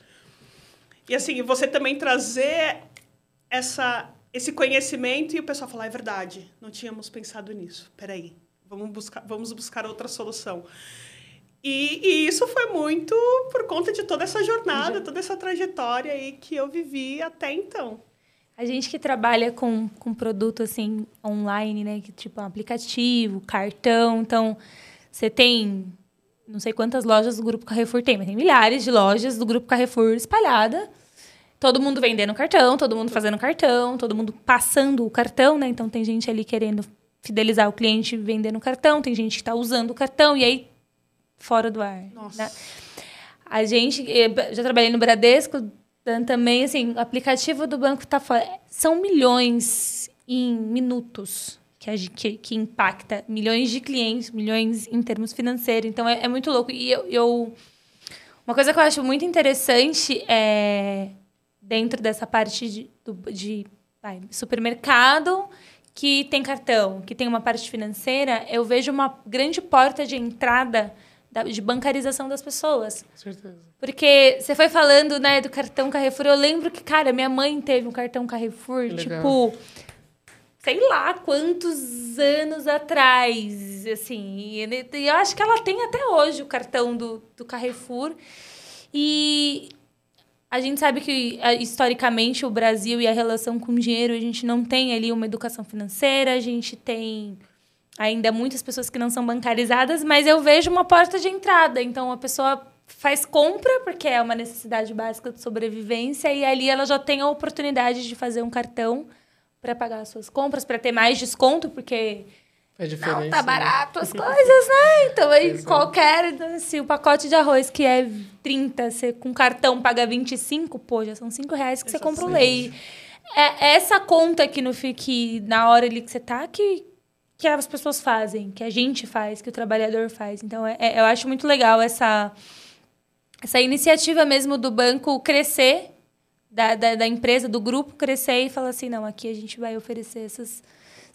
E assim, você também trazer essa, esse conhecimento e o pessoal falar, é verdade, não tínhamos pensado nisso. Peraí, vamos buscar, vamos buscar outra solução. E, e isso foi muito por conta de toda essa jornada, toda essa trajetória aí que eu vivi até então. A gente que trabalha com, com produto assim online, né? Que, tipo, um aplicativo, cartão. Então, você tem não sei quantas lojas do Grupo Carrefour tem, mas tem milhares de lojas do Grupo Carrefour espalhada. Todo mundo vendendo cartão, todo mundo fazendo cartão, todo mundo passando o cartão, né? Então tem gente ali querendo fidelizar o cliente vendendo cartão, tem gente que está usando o cartão e aí fora do ar. Nossa. né? A gente, eh, já trabalhei no Bradesco, também, assim, o aplicativo do banco tá fora. São milhões em minutos que, que, que impacta milhões de clientes, milhões em termos financeiros. Então, é, é muito louco. E eu, eu- Uma coisa que eu acho muito interessante é dentro dessa parte de, do- de vai, supermercado que tem cartão, que tem uma parte financeira, eu vejo uma grande porta de entrada da- de bancarização das pessoas. Com certeza. Porque você foi falando, né, do cartão Carrefour. Eu lembro que, cara, minha mãe teve um cartão Carrefour, legal. tipo, sei lá quantos anos atrás, assim. E, e eu acho que ela tem até hoje o cartão do, do Carrefour. E a gente sabe que historicamente o Brasil e a relação com o dinheiro, a gente não tem ali uma educação financeira, a gente tem ainda muitas pessoas que não são bancarizadas, mas eu vejo uma porta de entrada. Então a pessoa faz compra porque é uma necessidade básica de sobrevivência e ali ela já tem a oportunidade de fazer um cartão para pagar as suas compras, para ter mais desconto, porque é diferente. Não, tá né? barato né? as coisas, né? Então, aí, é. qualquer. Se o pacote de arroz que é 30, você com cartão paga 25, pô, já são 5 reais que você compra o leite. É essa conta que no fique na hora ali que você tá que, que as pessoas fazem, que a gente faz, que o trabalhador faz. Então, é, é, eu acho muito legal essa, essa iniciativa mesmo do banco crescer, da, da, da empresa, do grupo crescer e falar assim: não, aqui a gente vai oferecer essas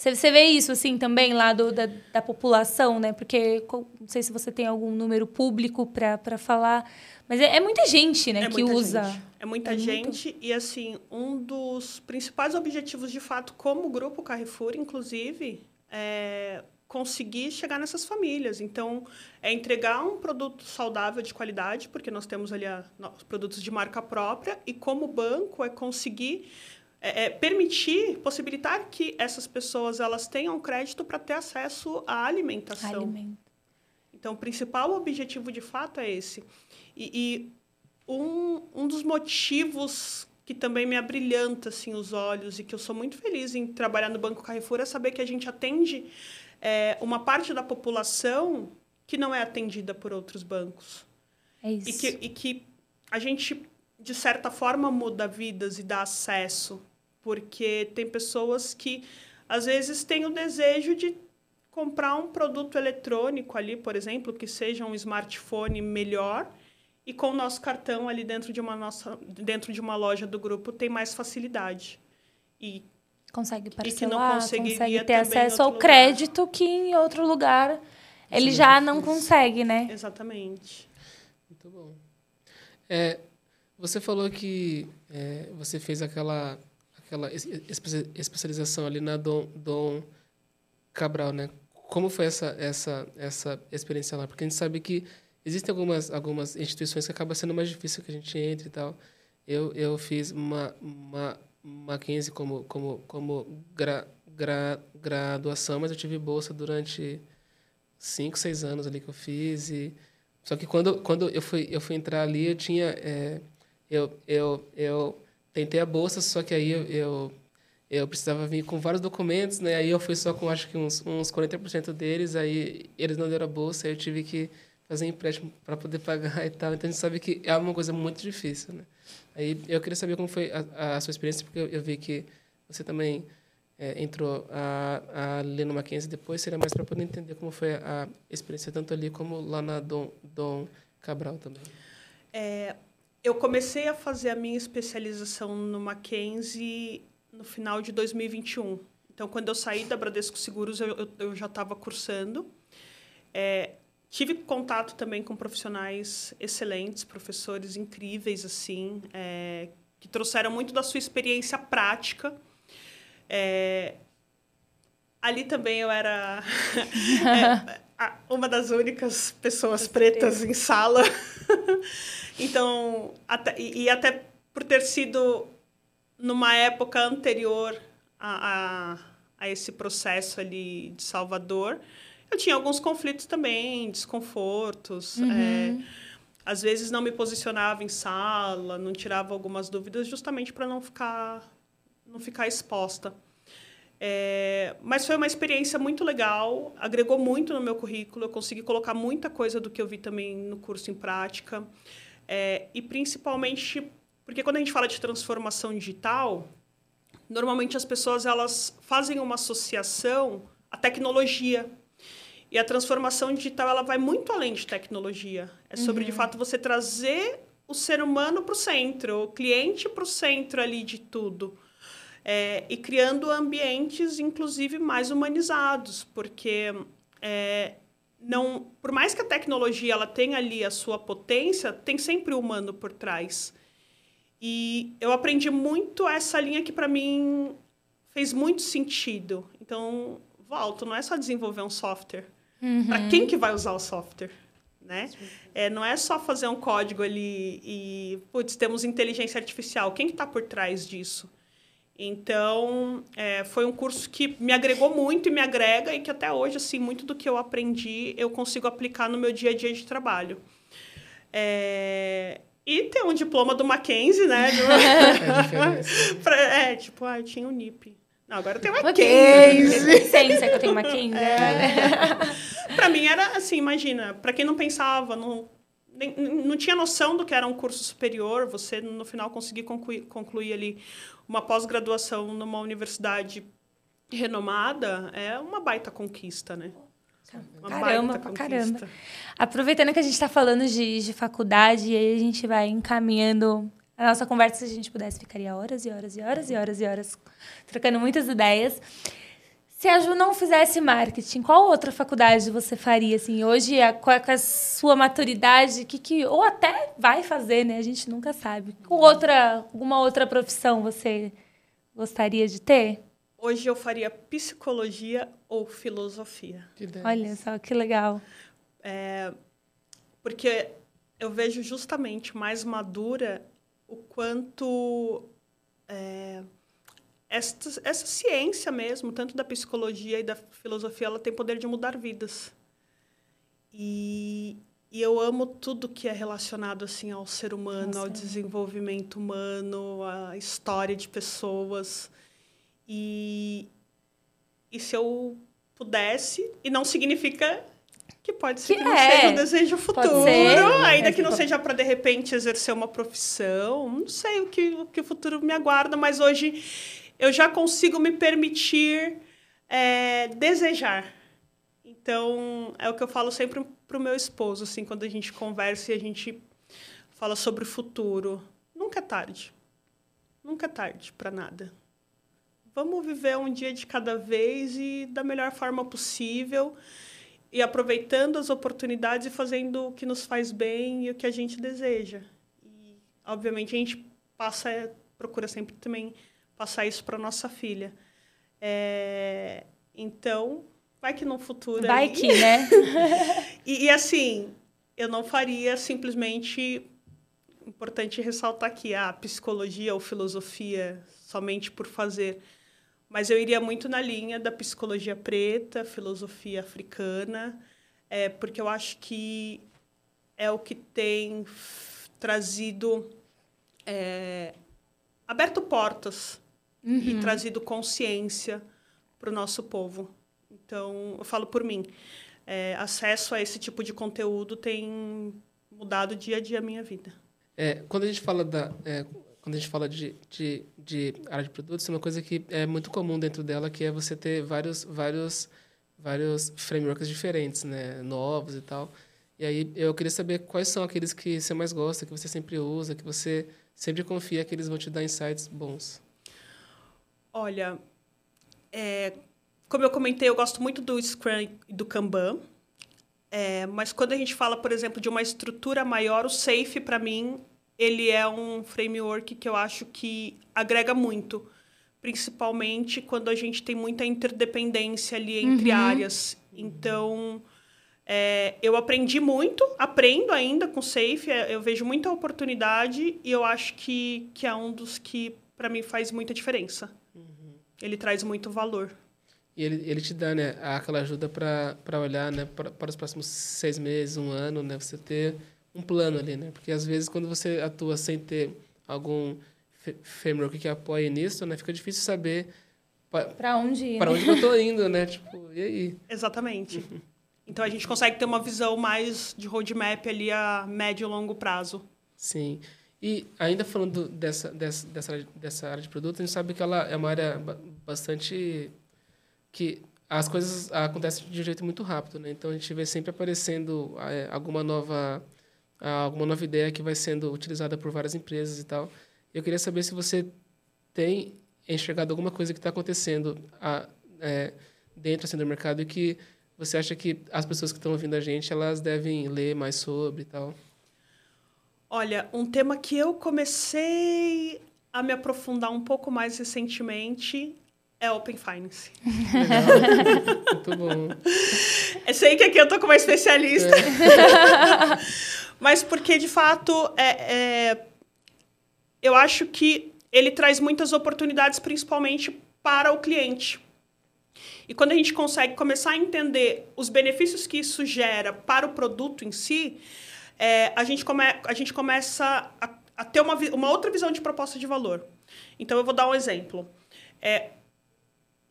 você, você vê isso, assim, também lá do, da, da população, né? Porque não sei se você tem algum número público para falar, mas é, é, muita gente, né, é que usa. Gente. É muita é gente muito... e, assim, um dos principais objetivos, de fato, como grupo Carrefour, inclusive, é conseguir chegar nessas famílias. Então, é entregar um produto saudável de qualidade, porque nós temos ali a, produtos de marca própria, e como banco é conseguir é, é, permitir, possibilitar que essas pessoas elas tenham crédito para ter acesso à alimentação. Alimento. Então, o principal objetivo, de fato, é esse. E, e um, um dos motivos que também me abrilhanta assim, os olhos e que eu sou muito feliz em trabalhar no Banco Carrefour é saber que a gente atende é, uma parte da população que não é atendida por outros bancos. É isso. E que, e que a gente, de certa forma, muda vidas e dá acesso porque tem pessoas que às vezes têm o desejo de comprar um produto eletrônico ali, por exemplo, que seja um smartphone melhor e com o nosso cartão ali dentro de uma nossa dentro de uma loja do grupo tem mais facilidade. E consegue parcelar, consegue ter acesso ao crédito que em outro lugar ele Sim, já não consegue, né? Exatamente. Muito bom. É, você falou que é, você fez aquela aquela especialização ali na Dom, Dom Cabral, né? Como foi essa, essa, essa experiência lá? Porque a gente sabe que existem algumas, algumas instituições que acaba sendo mais difícil que a gente entre e tal. Eu, eu fiz uma, uma Mackenzie como, como, como gra, gra, graduação, mas eu tive bolsa durante cinco, seis anos ali que eu fiz. E, só que quando, quando eu, fui, eu fui entrar ali, eu tinha... É, eu, eu, eu tentei a bolsa, só que aí eu, eu, eu, precisava vir com vários documentos, né? Aí eu fui só com acho que uns, uns 40% deles, aí eles não deram a bolsa, aí eu tive que fazer empréstimo para poder pagar e tal. Então a gente sabe que é uma coisa muito difícil, né? Aí eu queria saber como foi a, a sua experiência, porque eu, eu vi que você também é, entrou a, a ler no Mackenzie depois, seria mais para poder entender como foi a, experiência tanto ali como lá na Dom, Dom Cabral também. É, eu comecei a fazer a minha especialização no Mackenzie no final de 2021. Então, quando eu saí da Bradesco Seguros, eu, eu, eu já estava cursando. É, tive contato também com profissionais excelentes, professores incríveis, assim, é, que trouxeram muito da sua experiência prática. É, ali também eu era é, uma das únicas pessoas pretas em sala. Então, até, e, e, até por ter sido numa época anterior a, a, a, esse processo ali de Salvador, eu tinha alguns conflitos também, desconfortos. Uhum. É, às vezes não me posicionava em sala, não tirava algumas dúvidas, justamente para não ficar, não ficar exposta. É, mas foi uma experiência muito legal, agregou muito no meu currículo, eu consegui colocar muita coisa do que eu vi também no curso em prática. É, e principalmente porque quando a gente fala de transformação digital, normalmente as pessoas elas fazem uma associação à tecnologia. E a transformação digital ela vai muito além de tecnologia. É sobre, uhum. de fato, você trazer o ser humano para o centro, o cliente para o centro ali de tudo. É, e criando ambientes, inclusive, mais humanizados, porque é, não, por mais que a tecnologia ela tenha ali a sua potência, tem sempre o humano por trás. E eu aprendi muito essa linha que para mim fez muito sentido. Então, volto, não é só desenvolver um software. Uhum. Para quem que vai usar o software? né? É, não é só fazer um código ali e, putz, temos inteligência artificial. Quem está por trás disso? Então, é, foi um curso que me agregou muito e me agrega e que até hoje, assim, muito do que eu aprendi eu consigo aplicar no meu dia a dia de trabalho. É, e ter um diploma do Mackenzie, né? É, pra, é tipo, ah, eu tinha o um NIP. Não, agora eu tenho Mackenzie. Licença que eu tenho Mackenzie. É. para mim era assim, imagina, para quem não pensava, não, nem, não tinha noção do que era um curso superior, você no final conseguir concluir, concluir ali uma pós-graduação numa universidade renomada é uma baita conquista, né? Uma caramba, pra caramba. Aproveitando que a gente está falando de, de faculdade, e aí a gente vai encaminhando a nossa conversa, se a gente pudesse, ficaria horas e horas e horas e horas e horas trocando muitas ideias. Se a Ju não fizesse marketing, qual outra faculdade você faria assim hoje, com a, com a sua maturidade, que, que ou até vai fazer, né? A gente nunca sabe. Com outra, alguma outra profissão você gostaria de ter? Hoje eu faria psicologia ou filosofia. Olha só que legal. É, porque eu vejo justamente mais madura o quanto é, essa, essa ciência mesmo, tanto da psicologia e da filosofia, ela tem poder de mudar vidas. E, e eu amo tudo que é relacionado assim ao ser humano, Nossa. ao desenvolvimento humano, à história de pessoas. E, e se eu pudesse, e não significa que pode ser que, que não é. seja um desejo futuro, ainda é, que não seja para de repente exercer uma profissão, não sei o que, o que o futuro me aguarda, mas hoje eu já consigo me permitir é, desejar. Então, é o que eu falo sempre para o meu esposo, assim, quando a gente conversa e a gente fala sobre o futuro. Nunca é tarde. Nunca é tarde para nada. Vamos viver um dia de cada vez e da melhor forma possível e aproveitando as oportunidades e fazendo o que nos faz bem e o que a gente deseja. E, obviamente, a gente passa, procura sempre também passar isso para nossa filha. É, então, vai que no futuro. Vai aí... que, né? e, e, assim, eu não faria simplesmente. Importante ressaltar aqui a psicologia ou filosofia somente por fazer. Mas eu iria muito na linha da psicologia preta, filosofia africana, é, porque eu acho que é o que tem trazido. É, aberto portas uhum. e trazido consciência para o nosso povo. Então, eu falo por mim. É, acesso a esse tipo de conteúdo tem mudado dia a dia a minha vida. É, quando a gente fala da é, quando a gente fala de, de, de área de produtos, é uma coisa que é muito comum dentro dela, que é você ter vários vários vários frameworks diferentes, né, novos e tal. E aí eu queria saber quais são aqueles que você mais gosta, que você sempre usa, que você sempre confia que eles vão te dar insights bons. Olha, é, como eu comentei, eu gosto muito do Scrum e do Kanban. É, mas quando a gente fala, por exemplo, de uma estrutura maior, o Safe, para mim, ele é um framework que eu acho que agrega muito. Principalmente quando a gente tem muita interdependência ali entre uhum. áreas. Então, é, eu aprendi muito, aprendo ainda com Safe. É, eu vejo muita oportunidade e eu acho que, que é um dos que, para mim, faz muita diferença ele traz muito valor. E ele, ele te dá né, aquela ajuda para olhar né, para, para os próximos seis meses, um ano, né, você ter um plano ali. Né? Porque, às vezes, quando você atua sem ter algum framework que apoie nisso, né, fica difícil saber para onde ir. Para né? onde eu estou indo, né? Tipo, e aí? Exatamente. Uhum. Então, a gente consegue ter uma visão mais de roadmap ali a médio e longo prazo. Sim. E ainda falando dessa, dessa, dessa, dessa área de produto, a gente sabe que ela é uma área bastante que as coisas acontecem de um jeito muito rápido, né? Então a gente vê sempre aparecendo é, alguma nova alguma nova ideia que vai sendo utilizada por várias empresas e tal. Eu queria saber se você tem enxergado alguma coisa que está acontecendo a, é, dentro assim, do mercado e que você acha que as pessoas que estão ouvindo a gente elas devem ler mais sobre e tal. Olha, um tema que eu comecei a me aprofundar um pouco mais recentemente é Open Finance. Legal. Muito bom. Eu sei que aqui eu tô com uma especialista. É. Mas porque, de fato, é, é, eu acho que ele traz muitas oportunidades, principalmente para o cliente. E quando a gente consegue começar a entender os benefícios que isso gera para o produto em si, é, a, gente come, a gente começa a, a ter uma, uma outra visão de proposta de valor. Então, eu vou dar um exemplo. É,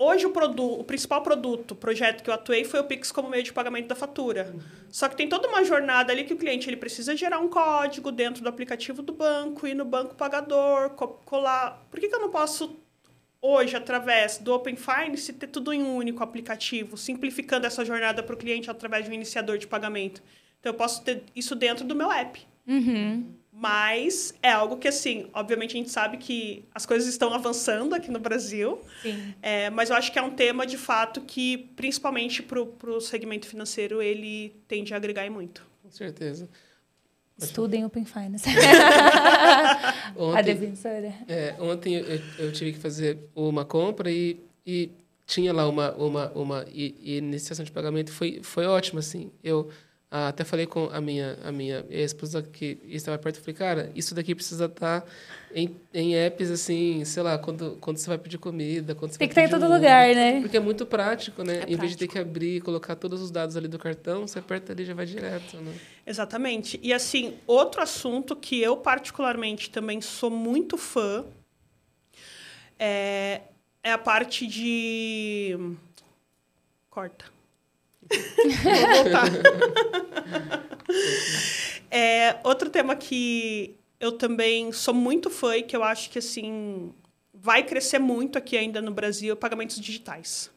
Hoje, o, produto, o principal produto, projeto que eu atuei foi o Pix como meio de pagamento da fatura. Uhum. Só que tem toda uma jornada ali que o cliente ele precisa gerar um código dentro do aplicativo do banco, ir no banco pagador, colar. Por que, que eu não posso, hoje, através do Open Finance, ter tudo em um único aplicativo, simplificando essa jornada para o cliente através de um iniciador de pagamento? Então, eu posso ter isso dentro do meu app. Uhum. Mas é algo que, assim, obviamente a gente sabe que as coisas estão avançando aqui no Brasil. Sim. É, mas eu acho que é um tema, de fato, que, principalmente para o segmento financeiro, ele tende a agregar muito. Com certeza. Estudem Open Finance. ontem, a defensora. É, ontem eu, eu, tive que fazer uma compra e, e tinha lá uma, uma, uma iniciação de pagamento. Foi, foi ótimo, assim. Eu ah, até falei com a minha, a minha esposa que estava perto, falei, cara, isso daqui precisa estar tá em, em apps, assim, sei lá, quando, quando você vai pedir comida, quando você Tem que estar tá em todo lugar, né? Porque é muito prático, né? É em prático. vez de ter que abrir e colocar todos os dados ali do cartão, você aperta ali e já vai direto, né? Exatamente. E, assim, outro assunto que eu, particularmente, também sou muito fã é, é a parte de... Corta. Vou voltar. é, outro tema que eu também sou muito fã e que eu acho que assim vai crescer muito aqui ainda no Brasil, pagamentos digitais.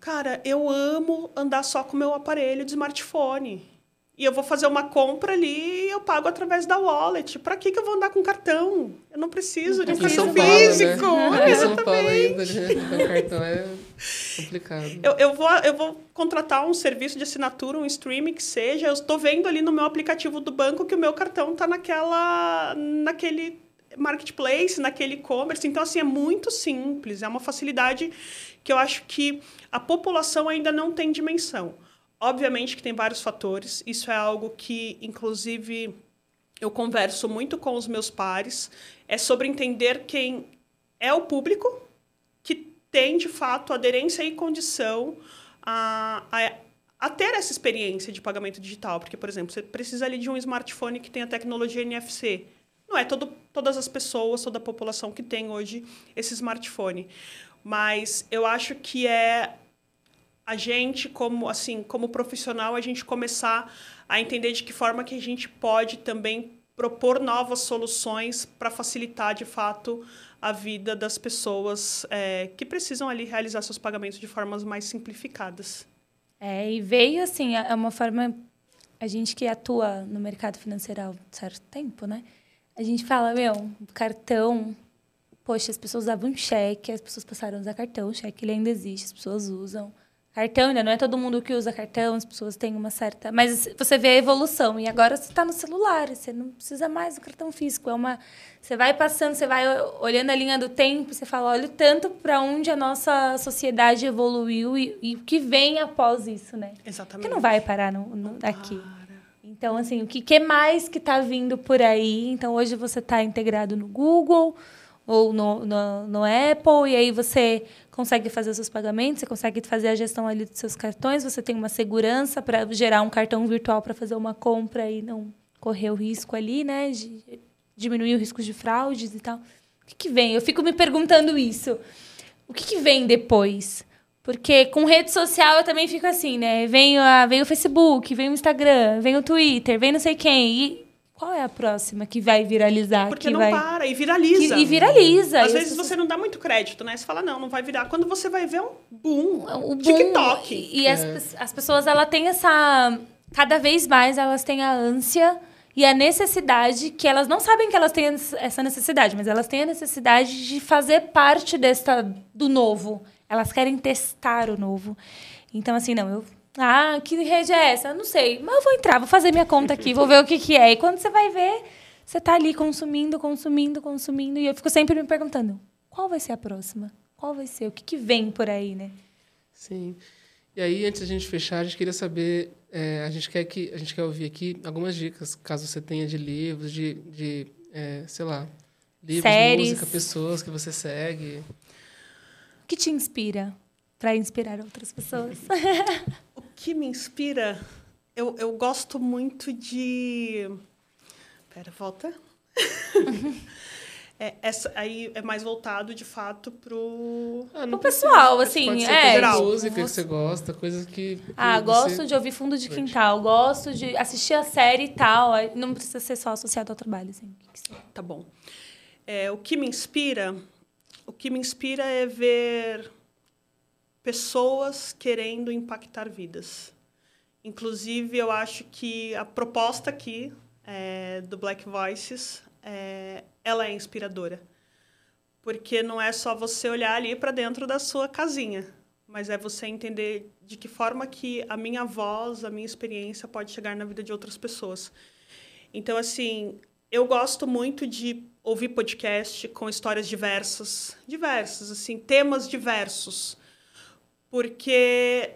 Cara, eu amo andar só com o meu aparelho de smartphone. E eu vou fazer uma compra ali e eu pago através da wallet. Para que, que eu vou andar com cartão? Eu não preciso de um cartão Paulo, físico. Né? Em São Paulo ainda, né? O cartão é complicado. Eu, eu, vou, eu vou contratar um serviço de assinatura, um streaming que seja. Eu estou vendo ali no meu aplicativo do banco que o meu cartão está naquela, naquele marketplace, naquele e-commerce. Então, assim, é muito simples. É uma facilidade que eu acho que a população ainda não tem dimensão. Obviamente que tem vários fatores. Isso é algo que, inclusive, eu converso muito com os meus pares. É sobre entender quem é o público tem, de fato, aderência e condição a, a, a ter essa experiência de pagamento digital. Porque, por exemplo, você precisa ali de um smartphone que tenha tecnologia NFC. Não é todo, todas as pessoas, toda a população que tem hoje esse smartphone. Mas eu acho que é a gente como assim como profissional a gente começar a entender de que forma que a gente pode também propor novas soluções para facilitar de fato a vida das pessoas é, que precisam ali realizar seus pagamentos de formas mais simplificadas. É, e veio assim, é uma forma a gente que atua no mercado financeiro há um certo tempo, né? A gente fala, meu, cartão, poxa, as pessoas davam cheque, as pessoas passaram a usar cartão, cheque ele ainda existe, as pessoas usam. Cartão ainda não é todo mundo que usa cartão, as pessoas têm uma certa. Mas você vê a evolução. E agora você está no celular, você não precisa mais do cartão físico. É uma. Você vai passando, você vai olhando a linha do tempo, você fala, olha o tanto para onde a nossa sociedade evoluiu e, e, o que vem após isso, né? Exatamente. Que não vai parar no, no aqui. Então, assim, o que, que mais que está vindo por aí? Então, hoje você está integrado no Google ou no, no, no Apple, e aí você consegue fazer os seus pagamentos, você consegue fazer a gestão ali dos seus cartões, você tem uma segurança para gerar um cartão virtual para fazer uma compra e não correr o risco ali, né? De diminuir o risco de fraudes e tal. O que, que vem? Eu fico me perguntando isso. O que, que vem depois? Porque com rede social eu também fico assim, né? Vem, a, vem o Facebook, vem o Instagram, vem o Twitter, vem não sei quem. E qual é a próxima que vai viralizar? Porque que não vai... para, e viraliza. Que, e viraliza. Às e vezes você não dá muito crédito, né? Você fala, não, não vai virar. Quando você vai ver um boom, o boom TikTok. E, e é. as, as pessoas, ela tem essa... Cada vez mais elas têm a ânsia e a necessidade, que elas não sabem que elas têm essa necessidade, mas elas têm a necessidade de fazer parte desta, do novo. Elas querem testar o novo. Então, assim, não, eu ah, que rede é essa? Não sei. Mas eu vou entrar, vou fazer minha conta aqui, vou ver o que, que é. E quando você vai ver, você está ali consumindo, consumindo, consumindo. E eu fico sempre me perguntando: qual vai ser a próxima? qual vai ser? O que, que vem por aí, né? Sim. E aí, antes da gente fechar, a gente queria saber, é, a gente quer que a gente quer ouvir aqui algumas dicas, caso você tenha de livros, de, de é, sei lá, livros, Séries. música, pessoas que você segue. O que te inspira para inspirar outras pessoas? O que me inspira? Eu, eu gosto muito de. Pera, volta. é, essa aí é mais voltado, de fato, pro. Ah, O pessoal, assim, Pode ser é. geral. música que você gosta, coisas que. que Ah, você- gosto de ouvir fundo de quintal, gosto de assistir a série e tal. Não precisa ser só associado ao trabalho, assim. Tá bom. É, o que me inspira? O que me inspira é ver pessoas querendo impactar vidas. Inclusive, eu acho que a proposta aqui é, do Black Voices, é, ela é inspiradora. Porque não é só você olhar ali para dentro da sua casinha, mas é você entender de que forma que a minha voz, a minha experiência pode chegar na vida de outras pessoas. Então, assim, eu gosto muito de ouvir podcast com histórias diversas, diversas, assim, temas diversos, porque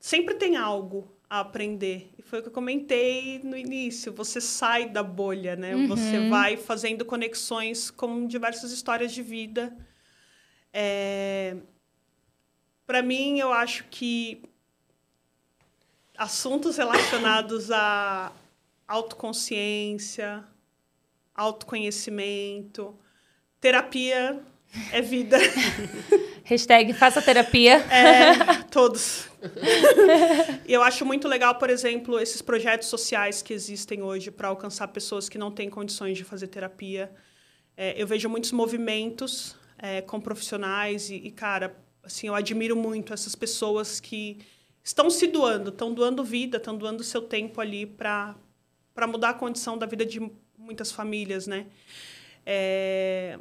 sempre tem algo a aprender. E foi o que eu comentei no início. Você sai da bolha, né? Você vai fazendo conexões com diversas histórias de vida. É... Para mim, eu acho que assuntos relacionados a autoconsciência, autoconhecimento, terapia é vida. Hashtag faça terapia. É, todos. e eu acho muito legal, por exemplo, esses projetos sociais que existem hoje para alcançar pessoas que não têm condições de fazer terapia. É, eu vejo muitos movimentos é, com profissionais e, e, cara, assim, eu admiro muito essas pessoas que estão se doando, estão doando vida, estão doando seu tempo ali para mudar a condição da vida de muitas famílias, né? É,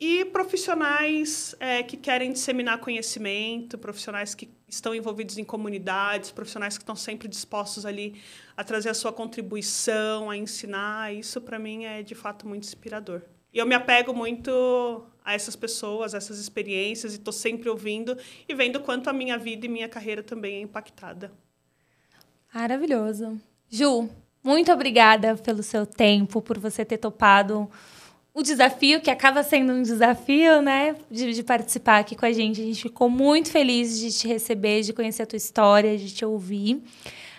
e profissionais é, que querem disseminar conhecimento, profissionais que estão envolvidos em comunidades, profissionais que estão sempre dispostos ali a trazer a sua contribuição, a ensinar. Isso, para mim, é de fato muito inspirador. E eu me apego muito a essas pessoas, a essas experiências, e estou sempre ouvindo e vendo quanto a minha vida e minha carreira também é impactada. Maravilhoso. Ju, muito obrigada pelo seu tempo, por você ter topado o desafio, que acaba sendo um desafio, né? De, de, participar aqui com a gente. A gente ficou muito feliz de te receber, de conhecer a tua história, de te ouvir.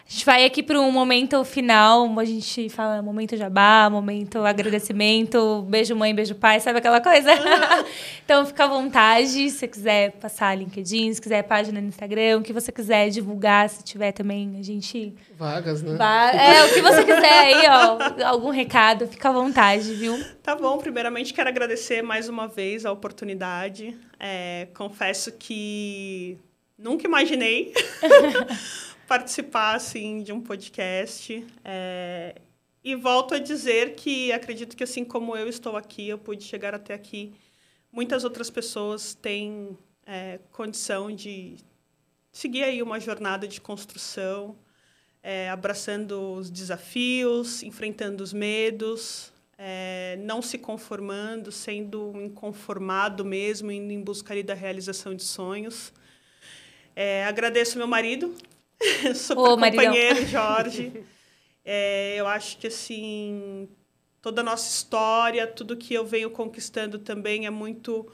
A gente vai aqui para um momento final, a gente fala momento jabá, momento agradecimento, beijo mãe, beijo pai, sabe aquela coisa? então fica à vontade, se você quiser passar LinkedIn, se quiser página no Instagram, o que você quiser divulgar, se tiver também, a gente... Vagas, né? É, o que você quiser aí, ó, algum recado, fica à vontade, viu? Tá bom, primeiramente quero agradecer mais uma vez a oportunidade. É, confesso que nunca imaginei participar assim de um podcast é, e volto a dizer que acredito que assim como eu estou aqui eu pude chegar até aqui. Muitas outras pessoas têm é, condição de seguir aí uma jornada de construção é, abraçando os desafios enfrentando os medos é, não se conformando sendo inconformado mesmo indo em busca ali da realização de sonhos. Agradeço meu marido super Ô, companheiro, Jorge. É, eu acho que, assim, toda a nossa história, tudo que eu venho conquistando também é muito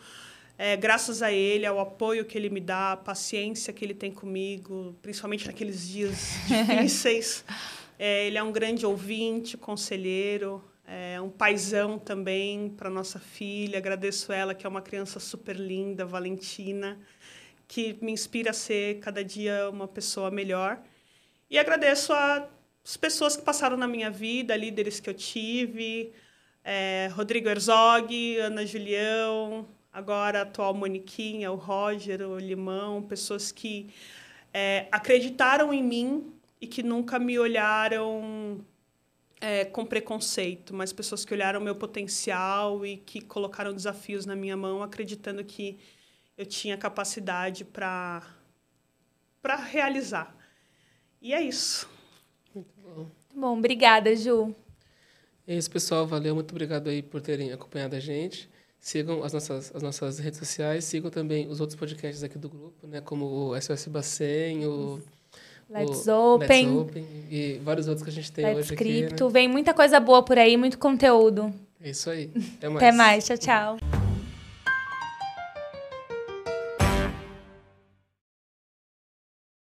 é, graças a ele, ao apoio que ele me dá, a paciência que ele tem comigo, principalmente naqueles dias difíceis. É, ele é um grande ouvinte, conselheiro, é um paizão também para nossa filha. Agradeço ela, que é uma criança super linda, Valentina que me inspira a ser cada dia uma pessoa melhor. E agradeço as pessoas que passaram na minha vida, líderes que eu tive, é, Rodrigo Herzog, Ana Julião, agora a atual Moniquinha, o Roger, o Limão, pessoas que é, acreditaram em mim e que nunca me olharam é, com preconceito, mas pessoas que olharam meu potencial e que colocaram desafios na minha mão, acreditando que eu tinha capacidade para para realizar. E é isso. Muito bom. Bom, obrigada, Ju. É isso, pessoal. Valeu. Muito obrigado aí por terem acompanhado a gente. Sigam as nossas, as nossas redes sociais, sigam também os outros podcasts aqui do grupo, né? Como o SOS Bacen, o Let's o Open, Let's Open e vários outros que a gente tem Let's hoje aqui. Né? Vem muita coisa boa por aí, muito conteúdo. É isso aí. Até mais. Até mais. Tchau, tchau.